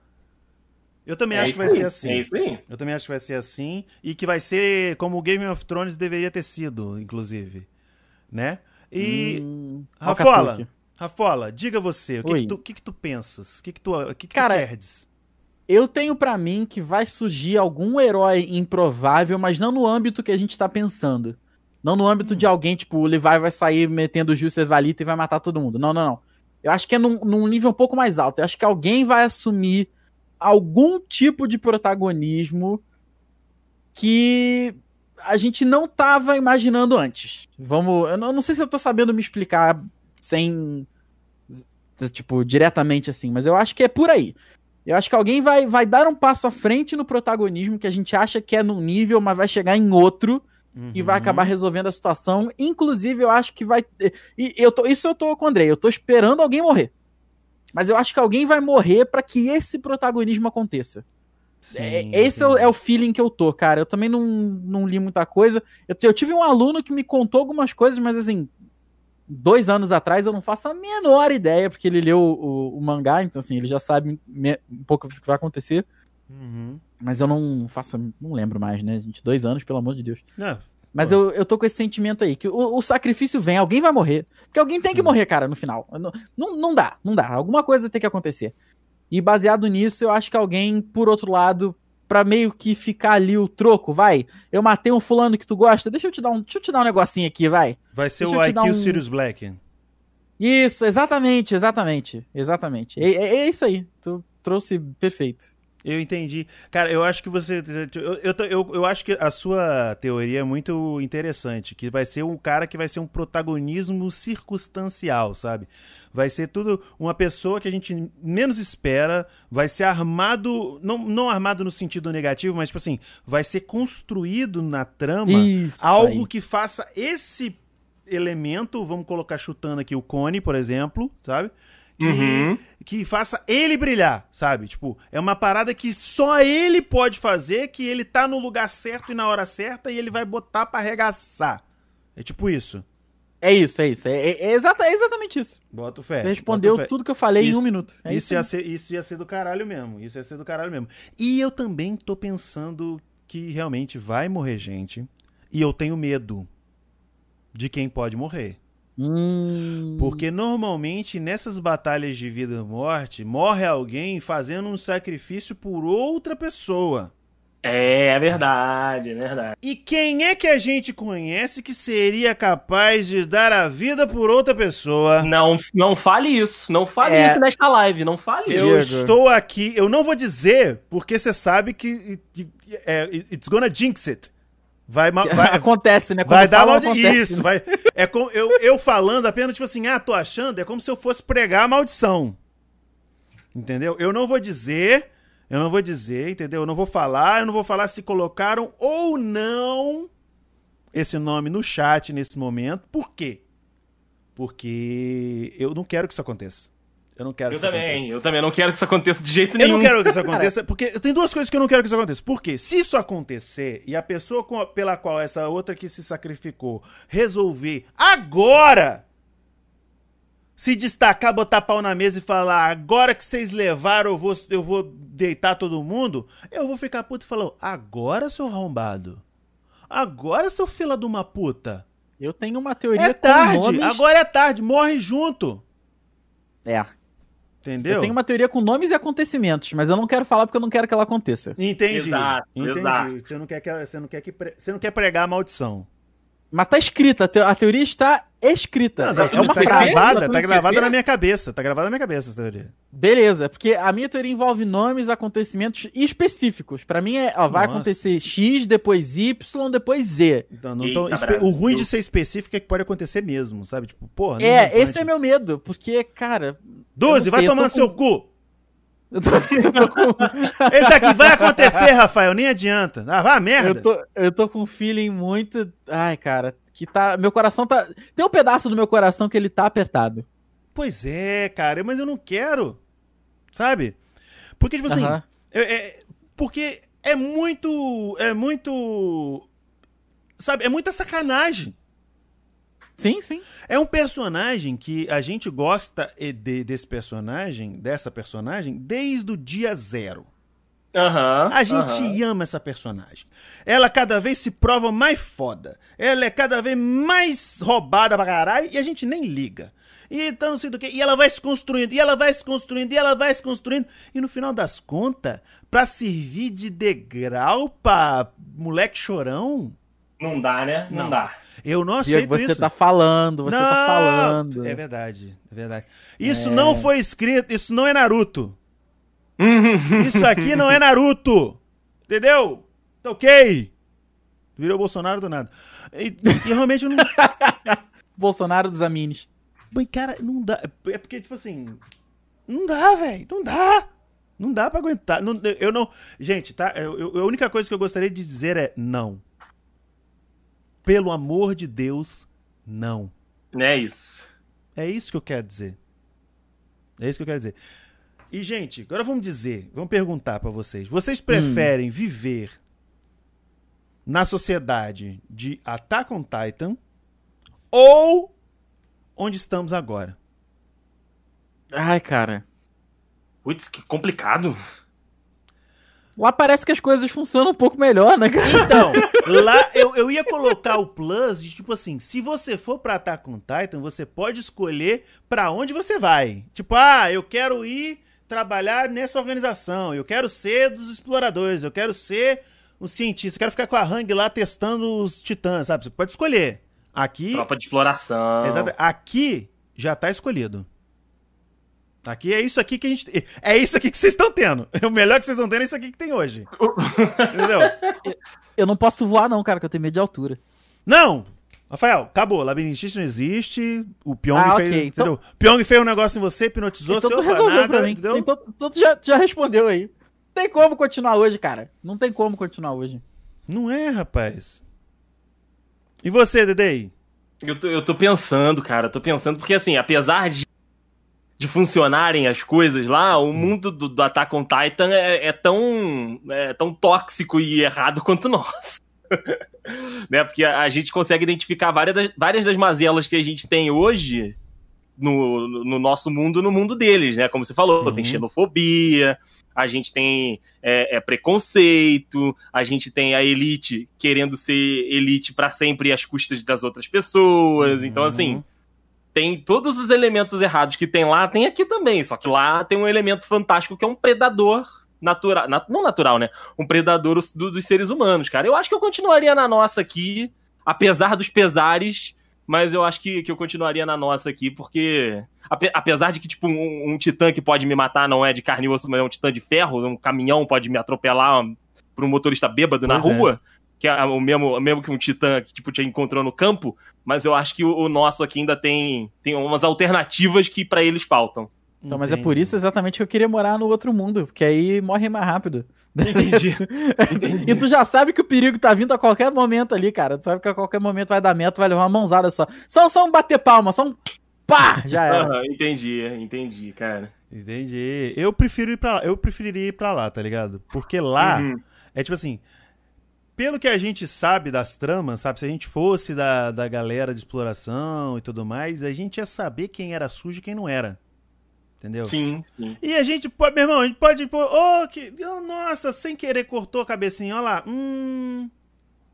Eu também acho que vai isso ser aí, assim. É isso aí. Eu também acho que vai ser assim e que vai ser como o Game of Thrones deveria ter sido, inclusive, né? E Hum, Rafola, Alcatuque. Rafola, diga você, o que, que, tu, que que tu pensas? O que que tu, o que que Cara, tu queres? Eu tenho pra mim que vai surgir algum herói improvável, mas não no âmbito que a gente tá pensando. Não no âmbito de alguém, tipo, o Levi vai sair metendo o Gil Valita e vai matar todo mundo. Não, não, não. Eu acho que é num, num nível um pouco mais alto. Eu acho que alguém vai assumir algum tipo de protagonismo que a gente não tava imaginando antes. Vamos. Eu não, eu não sei se eu tô sabendo me explicar sem. Tipo, diretamente assim, mas eu acho que é por aí. Eu acho que alguém vai, vai dar um passo à frente no protagonismo que a gente acha que é num nível, mas vai chegar em outro e vai Uhum. acabar resolvendo a situação. Inclusive, eu acho que vai. E eu tô, isso eu tô com o Andrei, eu tô esperando alguém morrer. Mas eu acho que alguém vai morrer pra que esse protagonismo aconteça. Sim, É, esse é o, é o feeling que eu tô, cara. Eu também não, não li muita coisa. Eu, eu tive um aluno que me contou algumas coisas, mas assim, dois anos atrás eu não faço a menor ideia, porque ele leu o, o- o mangá, então assim, ele já sabe um pouco do que vai acontecer. Uhum. Mas eu não faço, não lembro mais, né, gente? Dois anos, pelo amor de Deus. Não, Mas eu, eu tô com esse sentimento aí, que o, o sacrifício vem, alguém vai morrer. Porque alguém tem que morrer, cara, no final. Não, não, não dá, não dá. Alguma coisa tem que acontecer. E baseado nisso, eu acho que alguém, por outro lado, pra meio que ficar ali o troco, vai. Eu matei um fulano que tu gosta, deixa eu te dar um, deixa eu te dar um negocinho aqui, vai. vai ser Deixa o IQ um- Sirius Black. Isso, exatamente, exatamente, exatamente. É, é- é isso aí, tu trouxe perfeito. Eu entendi. Cara, eu acho que você. Eu, eu, eu, eu acho que a sua teoria é muito interessante. Que vai ser um cara que vai ser um protagonismo circunstancial, sabe? Vai ser tudo uma pessoa que a gente menos espera. Vai ser armado. Não, não armado no sentido negativo, mas, tipo assim, vai ser construído na trama Isso, algo aí. que faça esse elemento. Vamos colocar chutando aqui o Cone, por exemplo, sabe? Que, Uhum. que faça ele brilhar, sabe? Tipo, é uma parada que só ele pode fazer, que ele tá no lugar certo e na hora certa e ele vai botar pra arregaçar. É tipo isso. É isso, é isso. É, é- é exata- é exatamente isso. Bota fé. Você respondeu fé. tudo que eu falei em Isso- um minuto. É isso, isso ia ser, isso ia ser do caralho mesmo. Isso ia ser do caralho mesmo. E eu também tô pensando que realmente vai morrer gente. E eu tenho medo de quem pode morrer. Hum, Porque normalmente nessas batalhas de vida e morte, morre alguém fazendo um sacrifício por outra pessoa. É, é verdade, é verdade. E quem é que a gente conhece que seria capaz de dar a vida por outra pessoa? Não, não fale isso. Não fale É. isso nesta live. Não fale Eu isso. Diego. estou aqui, eu não vou dizer, porque você sabe que, que- é, it's gonna jinx it. Vai, vai, acontece, né? Quando vai dar falam, mal de acontece, isso. né? Vai, é como eu, eu falando apenas, tipo assim, ah, tô achando, é como se eu fosse pregar a maldição. Entendeu? Eu não vou dizer, eu não vou dizer, entendeu? Eu não vou falar, eu não vou falar se colocaram ou não esse nome no chat nesse momento. Por quê? Porque eu não quero que isso aconteça. Eu não quero Eu que isso também, aconteça. eu também não quero que isso aconteça de jeito Eu nenhum. não quero que isso (laughs) aconteça, porque tem duas coisas que eu não quero que isso aconteça. Por quê? Se isso acontecer e a pessoa com a- pela qual essa outra que se sacrificou resolver agora se destacar, botar pau na mesa e falar agora que vocês levaram, eu vou, eu vou deitar todo mundo, eu vou ficar puto e falar, agora, seu arrombado? Agora, seu fila de uma puta? Eu tenho uma teoria É com tarde, nomes... agora é tarde, morre junto. É. Entendeu? Eu tenho uma teoria com nomes e acontecimentos, mas eu não quero falar porque eu não quero que ela aconteça. Entendi. Exato, entendi. exato. Você não quer que você não quer que pre- você não quer pregar a maldição. Mas tá escrita, a te- a teoria está escrita. Não, é, tá, é uma tá frase. gravada, Tá tá gravada na minha cabeça, tá gravada na minha cabeça essa teoria. Beleza, porque a minha teoria envolve nomes, acontecimentos específicos. Pra mim é, ó, vai Nossa. acontecer X, depois Y, depois Z. Então, não Eita, Brasil. o ruim de ser específico é que pode acontecer mesmo, sabe? Tipo, porra. É, pode. esse é meu medo, porque, cara. Duzi, vai tomar no seu com- cu. Eu tô, (laughs) eu tô com, (laughs) Ele tá aqui, vai acontecer, Rafael, nem adianta. Ah, vá merda. eu tô, eu tô com um feeling muito. Ai, cara, que tá. Meu coração tá. Tem um pedaço do meu coração que ele tá apertado. Pois é, cara, mas eu não quero. Sabe? Porque, tipo assim. Aham. é- é- porque é muito. É muito. Sabe? É muita sacanagem. Sim, sim. É um personagem que a gente gosta e- de- desse personagem, dessa personagem, desde o dia zero. Aham. A gente aham. ama essa personagem. Ela cada vez se prova mais foda. Ela é cada vez mais roubada pra caralho e a gente nem liga. E então não sei do que. E ela vai se construindo, e ela vai se construindo, e ela vai se construindo. E no final das contas, pra servir de degrau pra moleque chorão, Não dá, né? Não, Não. dá. Eu não aceito você isso. tá falando, você não! tá falando. É verdade, é verdade. Isso É. não foi escrito, isso não é Naruto. Isso aqui não é Naruto. Entendeu? Tá ok? Virou Bolsonaro do nada. E, e realmente eu não. (laughs) Bolsonaro dos Amines. Mas, cara, não dá. É porque, tipo assim. Não dá, velho. Não dá. Não dá pra aguentar. Não- eu não. Gente, tá? Eu- eu- a única coisa que eu gostaria de dizer é não. Pelo amor de Deus, não. É isso. É isso que eu quero dizer. É isso que eu quero dizer. E, gente, agora vamos dizer, vamos perguntar pra vocês. Vocês preferem viver na sociedade de Attack on Titan ou onde estamos agora? Ai, cara. Putz, que complicado. Lá parece que as coisas funcionam um pouco melhor, né, cara? Então, lá eu, eu ia colocar o plus de tipo assim, se você for pra Attack on Titan, você pode escolher pra onde você vai. Tipo, ah, eu quero ir trabalhar nessa organização, eu quero ser dos exploradores, eu quero ser um cientista, eu quero ficar com a Hang lá testando os titãs, sabe? Você pode escolher. Aqui, Tropa de exploração. exato, aqui já tá escolhido. Aqui é isso aqui que a gente. É isso aqui que vocês estão tendo. (laughs) O melhor que vocês estão tendo é isso aqui que tem hoje. Entendeu? Eu não posso voar, não, cara, que eu tenho medo de altura. Não! Rafael, acabou. Labirintista não existe. O Pyong Ah, fez. ok, então- Entendeu? Pyong fez um negócio em você, hipnotizou, Então resolveu nada, entendeu? Então, então tu já, já respondeu aí. Não tem como continuar hoje, cara. Não tem como continuar hoje. Não é, rapaz. E você, Dedei? Eu tô, eu tô pensando, cara, tô pensando, porque assim, apesar de, de funcionarem as coisas lá, o mundo do, do Attack on Titan é, é tão, é tão tóxico e errado quanto (laughs) nós. né? Porque a, a gente consegue identificar várias das, várias das mazelas que a gente tem hoje no, no- no nosso mundo, no mundo deles, né? Como você falou, Uhum. tem xenofobia, a gente tem é, é, preconceito, a gente tem a elite querendo ser elite pra sempre às custas das outras pessoas. Então, Uhum. assim, tem todos os elementos errados que tem lá, tem aqui também. Só que lá tem um elemento fantástico que é um predador natural. na- não natural, né? Um predador do- dos seres humanos, cara. Eu acho que eu continuaria na nossa aqui, apesar dos pesares. Mas eu acho que, que eu continuaria na nossa aqui, porque. ape- apesar de que, tipo, um, um titã que pode me matar não é de carne e osso, mas é um titã de ferro, um caminhão pode me atropelar por um motorista bêbado na Pois é. rua, que é o mesmo, mesmo que um titã que, tipo, te encontrou no campo, mas eu acho que o, o nosso aqui ainda tem, tem umas alternativas que pra eles faltam. Então, mas é por isso exatamente que eu queria morar no outro mundo, porque aí morre mais rápido. (laughs) Entendi. E tu já sabe que o perigo tá vindo a qualquer momento ali, cara. Tu sabe que a qualquer momento vai dar meta, tu vai levar uma mãozada só. Só, só um bater palma, só um pá, já era. Aham, entendi, entendi, cara. Entendi. Eu prefiro ir pra lá. Eu preferiria ir pra lá, tá ligado? Porque lá Uhum. é tipo assim. Pelo que a gente sabe das tramas, sabe? Se a gente fosse da, da galera de exploração e tudo mais, a gente ia saber quem era sujo e quem não era. Entendeu? Sim, sim. E a gente pode, meu irmão, a gente pode pôr, oh, que, oh, nossa, sem querer cortou a cabecinha, olha lá. Hum.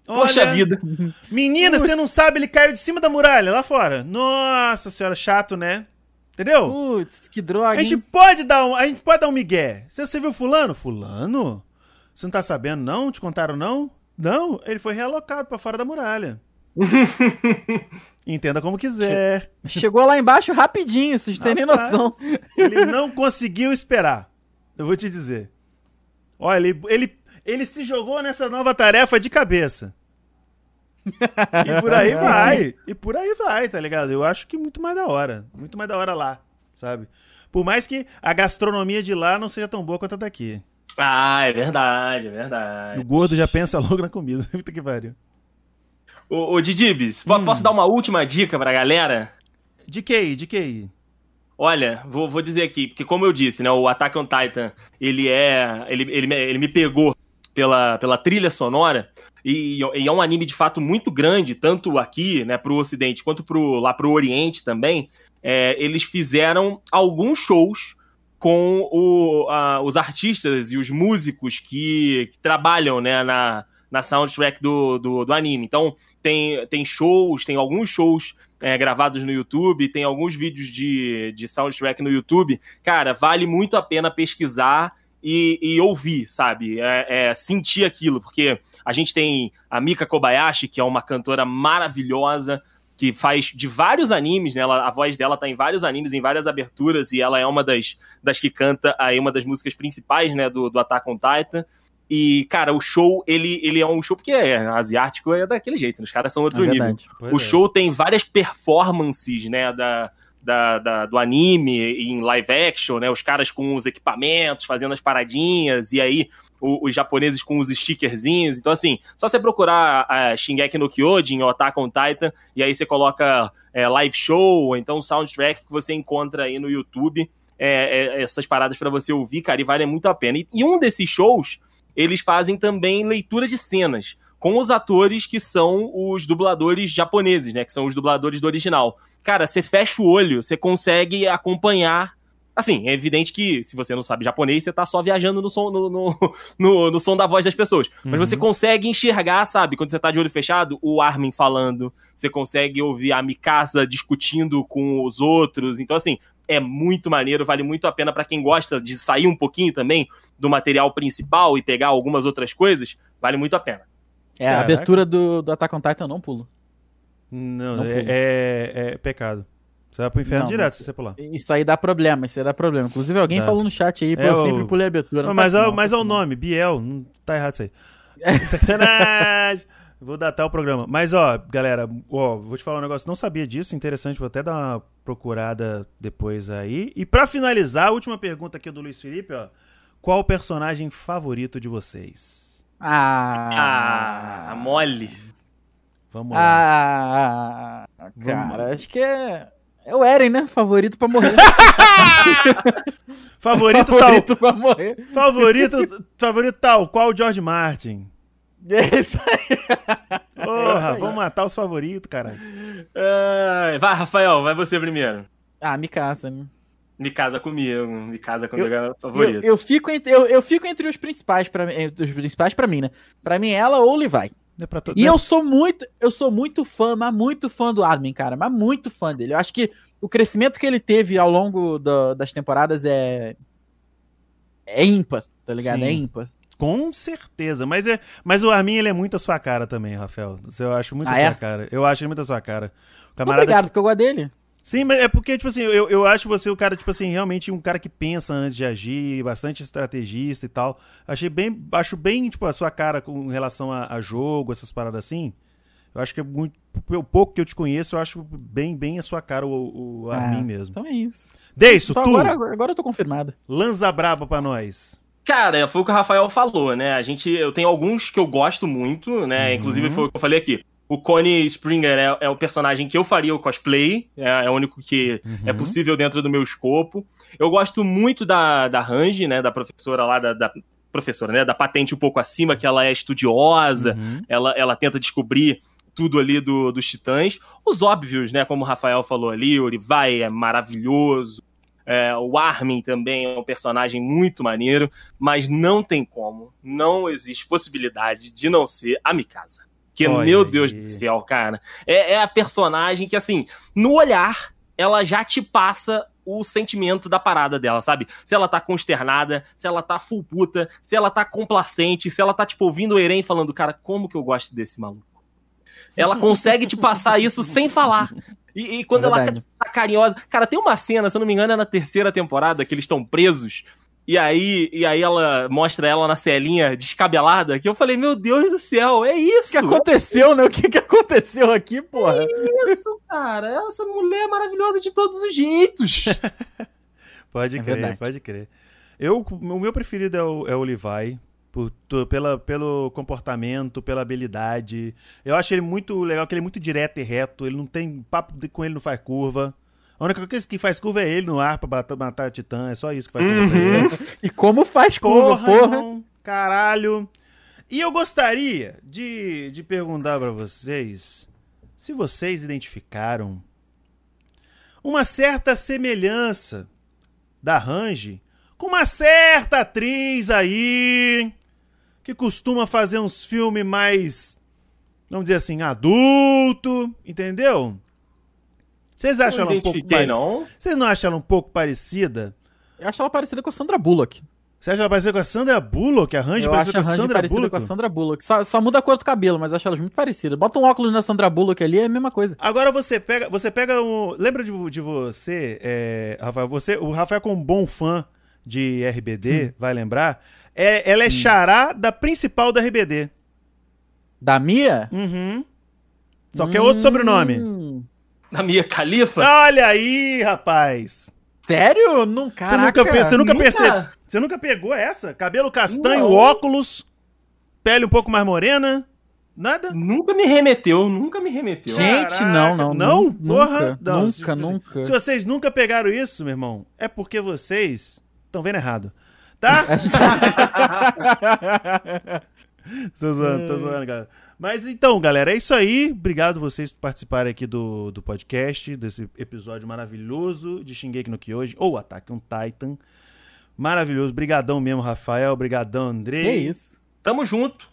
Poxa olha, vida. Menina, você não sabe, ele caiu de cima da muralha, lá fora. Nossa senhora, chato, né? Entendeu? Putz, que droga. A gente hein? pode dar um, a gente pode dar um migué. Você, você viu fulano? Fulano? Você não tá sabendo não? Te contaram não? Não, ele foi realocado pra fora da muralha. (laughs) Entenda como quiser. Chegou lá embaixo rapidinho, vocês não têm nem noção. Ele não conseguiu esperar. Eu vou te dizer. Olha, ele, ele, ele se jogou nessa nova tarefa de cabeça. E por aí (laughs) vai. E por aí vai, tá ligado? Eu acho que muito mais da hora. Muito mais da hora lá, sabe? Por mais que a gastronomia de lá não seja tão boa quanto a daqui. Ah, é verdade, é verdade. O gordo já pensa logo na comida. (laughs) Puta que pariu. Ô, ô Didibs, hum. posso dar uma última dica pra galera? De que De que Olha, vou, vou dizer aqui, porque como eu disse, né, o Attack on Titan, ele é. Ele, ele, ele me pegou pela, pela trilha sonora. E, e, é um anime de fato muito grande, tanto aqui, né, pro Ocidente, quanto pro, lá pro Oriente também. É, eles fizeram alguns shows com o, a, os artistas e os músicos que, que trabalham né, na, na soundtrack do, do, do, anime. Então, tem, tem shows, tem alguns shows é, gravados no YouTube, tem alguns vídeos de, de soundtrack no YouTube. Cara, vale muito a pena pesquisar e, e ouvir, sabe? É, é, sentir aquilo, porque a gente tem a Mika Kobayashi, que é uma cantora maravilhosa, que faz de vários animes, né? Ela, a voz dela tá em vários animes, em várias aberturas, e ela é uma das, das que canta aí uma das músicas principais, né, do, do Attack on Titan. E, cara, o show, ele, ele é um show porque é asiático, é daquele jeito, né? os caras são outro é nível. O é. show tem várias performances, né, da, da, da, do anime em live action, né? Os caras com os equipamentos, fazendo as paradinhas, e aí o, os japoneses com os stickerzinhos. Então, assim, só você procurar a Shingeki no Kyojin ou Attack on Titan, e aí você coloca é, live show, ou então soundtrack que você encontra aí no YouTube. É, é, essas paradas para você ouvir, cara, e vale muito a pena. E, e um desses shows, eles fazem também leitura de cenas com os atores que são os dubladores japoneses, né? Que são os dubladores do original. Cara, você fecha o olho, você consegue acompanhar. Assim, é evidente que se você não sabe japonês, você tá só viajando no som, no, no, (laughs) no, no som da voz das pessoas. Mas uhum. você consegue enxergar, sabe? Quando você tá de olho fechado, o Armin falando. Você consegue ouvir a Mikasa discutindo com os outros. Então, assim, é muito maneiro, vale muito a pena para quem gosta de sair um pouquinho também do material principal e pegar algumas outras coisas, vale muito a pena. É, Caraca. a abertura do, do Attack on Titan eu não pulo. Não, não é, é, é, pecado. Você vai pro inferno não, direto se você pular. Isso aí dá problema, isso aí dá problema. Inclusive, alguém dá. falou no chat aí, é eu o... sempre pulei a abertura. Não, mas, é, mas é o nome, Biel, não tá errado isso aí. (laughs) Sacanagem! Vou datar o programa. Mas, ó, galera, ó, vou te falar um negócio. Não sabia disso, interessante. Vou até dar uma procurada depois aí. E para finalizar, a última pergunta aqui do Luiz Felipe, ó. Qual o personagem favorito de vocês? Ah, ah mole. Vamos lá. Ah, cara, Vamos. acho que é. É o Eren, né? Favorito pra morrer. favorito, (laughs) favorito tal. pra morrer. Favorito, favorito tal. Qual o George Martin? É isso aí. Porra, é vamos matar os favoritos, cara. Uh, vai, Rafael, vai você primeiro. Ah, me caça, né? Me casa comigo, me casa com o meu favorito. Eu, eu, fico entre, eu, eu fico entre os principais para os principais para mim, né? Para mim ela ou Levi. É. E eu sou muito, eu sou muito fã, mas muito fã do Armin, cara, mas muito fã dele. Eu acho que o crescimento que ele teve ao longo do, das temporadas é é ímpar, tá ligado? Sim. É ímpar. Com certeza, mas, é, mas o Armin ele é muito a sua cara também, Rafael. Eu acho muito ah, a sua é? cara. Eu acho ele muito a sua cara. O camarada, Obrigado, porque eu gosto dele. Sim, mas é porque, tipo assim, eu, eu acho você o cara, tipo assim, realmente um cara que pensa antes de agir, bastante estrategista e tal. Achei bem, acho bem, tipo, a sua cara com relação a, a jogo, essas paradas assim. Eu acho que é muito. O pouco que eu te conheço, eu acho bem, bem a sua cara, o, o ah, Armin mesmo. Então é isso. Deisso, então, tu. Agora, agora eu tô confirmado. Lanza braba pra nós. Cara, foi o que o Rafael falou, né? A gente, eu tenho alguns que eu gosto muito, né? Uhum. Inclusive foi o que eu falei aqui. O Connie Springer é, é, o personagem que eu faria o cosplay, é, é o único que é uhum. é possível dentro do meu escopo. Eu gosto muito da, da Range, né, da professora lá, da, da professora, né, da patente um pouco acima, que ela é estudiosa, uhum. ela, ela tenta descobrir tudo ali do, dos titãs. Os óbvios, né, como o Rafael falou ali, o Levi é maravilhoso, é, o Armin também é um personagem muito maneiro, mas não tem como, não existe possibilidade de não ser a Mikasa. Que, Olha meu Deus do céu, cara. É, é a personagem que, assim, no olhar, ela já te passa o sentimento da parada dela, sabe? Se ela tá consternada, se ela tá full puta, se ela tá complacente, se ela tá, tipo, ouvindo o Eren falando, cara, como que eu gosto desse maluco? Ela consegue te passar isso sem falar. E, e quando é ela tá carinhosa. Cara, tem uma cena, se eu não me engano, é na terceira temporada, que eles estão presos e aí, e aí ela mostra ela na celinha descabelada, que eu falei, meu Deus do céu, é isso! O que aconteceu, né? O que, que aconteceu aqui, porra? É isso, cara. Essa mulher é maravilhosa de todos os jeitos. (laughs) Pode É crer, verdade. pode crer. Eu, o meu preferido é o, é o Levi. Por, pela, pelo comportamento, pela habilidade. Eu acho ele muito legal, que ele é muito direto e reto. Ele não tem papo de- com ele, não faz curva. A única coisa que faz curva é ele no ar pra matar, a Titã. É só isso que faz curva pra Uhum. ele. (laughs) E como faz curva, Porra, porra. irmão, caralho. E eu gostaria de, de perguntar pra vocês se vocês identificaram uma certa semelhança da Range com uma certa atriz aí que costuma fazer uns filmes mais, vamos dizer assim, adulto, entendeu? Vocês acham ela um pouco parecida? não. Vocês não acham ela um pouco parecida? Eu acho ela parecida com a Sandra Bullock. Você acha ela parecida com a Sandra Bullock? A Range eu parecida com a Sandra Bullock? com a Sandra Bullock. Só, só muda a cor do cabelo, mas acho elas muito parecidas. Bota um óculos na Sandra Bullock ali, é a mesma coisa. Agora você pega, você pega um, lembra de, de você, é, Rafael, você, o Rafael como um bom fã de RBD, vai lembrar, é, ela é xará da principal da RBD. Da Mia? Uhum. Só que é outro sobrenome. Na minha califa? Olha aí, rapaz. Sério? Não, Você nunca, você nunca nunca. percebeu? Você nunca pegou essa? Cabelo castanho, Não. óculos, pele um pouco mais morena, nada? Nunca me remeteu, nunca me remeteu. Gente, Caraca, não, não. Não? nu- Porra, Nunca, não, nunca, se- nunca. Se vocês nunca pegaram isso, meu irmão, é porque vocês estão vendo errado. Tá? (laughs) (laughs) tô zoando, tô zoando, galera. Mas então, galera, é isso aí. Obrigado vocês por participarem aqui do, do podcast, desse episódio maravilhoso de Shingeki no Kyoji, ou Ataque on Titan. Maravilhoso. Brigadão mesmo, Rafael. Brigadão, Andrei. Que isso. Tamo junto.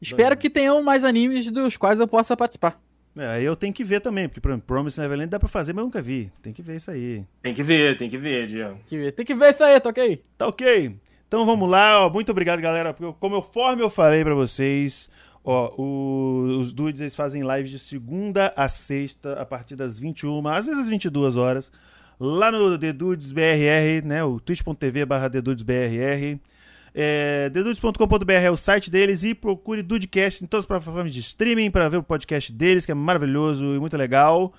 Espero que tenham mais animes dos quais eu possa participar. É, aí eu tenho que ver também, porque Promise Neverland dá pra fazer, mas eu nunca vi. Tem que ver isso aí. Tem que ver, tem que ver, Diego. Tem que ver- Tem que ver isso aí, tá ok? Tá ok. Então vamos lá, ó. Muito obrigado, galera. porque Como eu forme eu falei pra vocês, ó, o- os dudes eles fazem lives de segunda a sexta, a partir das 21, às vezes às 22 horas, lá no The Dudes BRR, né? O twitch.tv barra. É, TheDudes.com.br é o site deles e procure Dudecast em todas as plataformas de streaming para ver o podcast deles, que é maravilhoso e muito legal.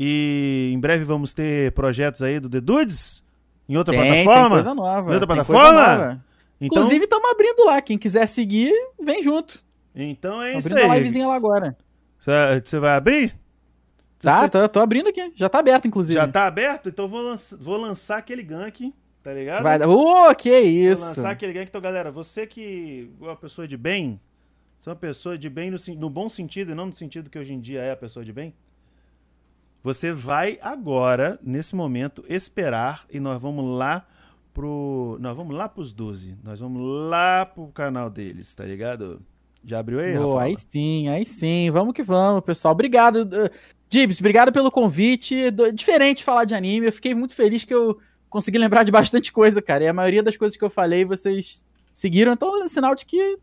E em breve vamos ter projetos aí do The Dudes em outra Tem, tem plataforma. coisa nova. Em outra tem plataforma? Então, Inclusive, estamos abrindo lá. Quem quiser seguir, vem junto. Então é isso abrindo a aí. livezinha lá agora. Você vai abrir? Tá, Você- tô, tô abrindo aqui. Já tá aberto, inclusive. Já tá aberto? Então vou, lança- vou lançar aquele gank, tá ligado? Vai... Ô, que Vou isso. lançar aquele gank. Então, galera, você que é uma pessoa de bem, você é uma pessoa de bem no, no bom sentido e não no sentido que hoje em dia é a pessoa de bem, você vai agora, nesse momento, esperar e nós vamos lá pro... Nós vamos lá pros 12. Nós vamos lá pro canal deles, tá ligado? Já abriu aí, Ô, Rafael? aí sim, aí sim. Vamos que vamos, pessoal. Obrigado. uh, Dibs, obrigado pelo convite. Diferente falar de anime. Eu fiquei muito feliz que eu consegui lembrar de bastante coisa, cara. E a maioria das coisas que eu falei, vocês seguiram. Então é sinal de que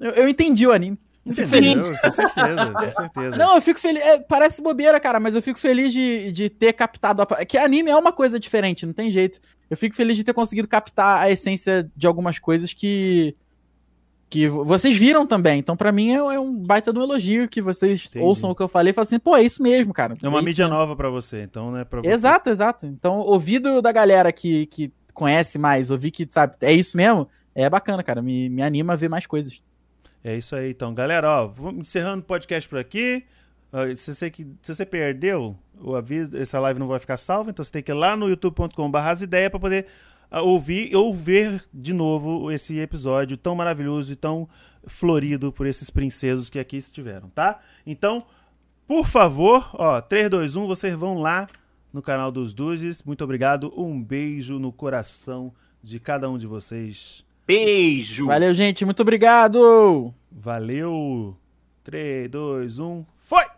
eu, eu entendi o anime. Entendeu? Com certeza, com (laughs) certeza. Não, eu fico feliz. é, parece bobeira, cara, mas eu fico feliz de, de ter captado. A... Que anime é uma coisa diferente, não tem jeito. Eu fico feliz de ter conseguido captar a essência de algumas coisas que. Que vo- vocês viram também. Então, pra mim, é, é um baita um elogio que vocês Entendi. ouçam o que eu falei e falem assim, pô, é isso mesmo, cara. É uma isso mídia mesmo. nova pra você, então, né? Pra você. Exato, exato. Então, ouvido da galera que, que conhece mais, ouvir que, sabe, é isso mesmo, é bacana, cara. Me, me anima a ver mais coisas. É isso aí, então. Galera, ó, vamos encerrando o podcast por aqui. Se você, que- se você perdeu o aviso, essa live não vai ficar salva, então você tem que ir lá no youtube.com.br ideia para poder ouvir ou ver de novo esse episódio tão maravilhoso e tão florido por esses princesos que aqui estiveram, tá? Então, por favor, ó, 3, 2, 1, vocês vão lá no canal dos Duzes. Muito obrigado. Um beijo no coração de cada um de vocês. Beijo. Valeu, gente. Muito obrigado! Valeu! 3, 2, 1, foi!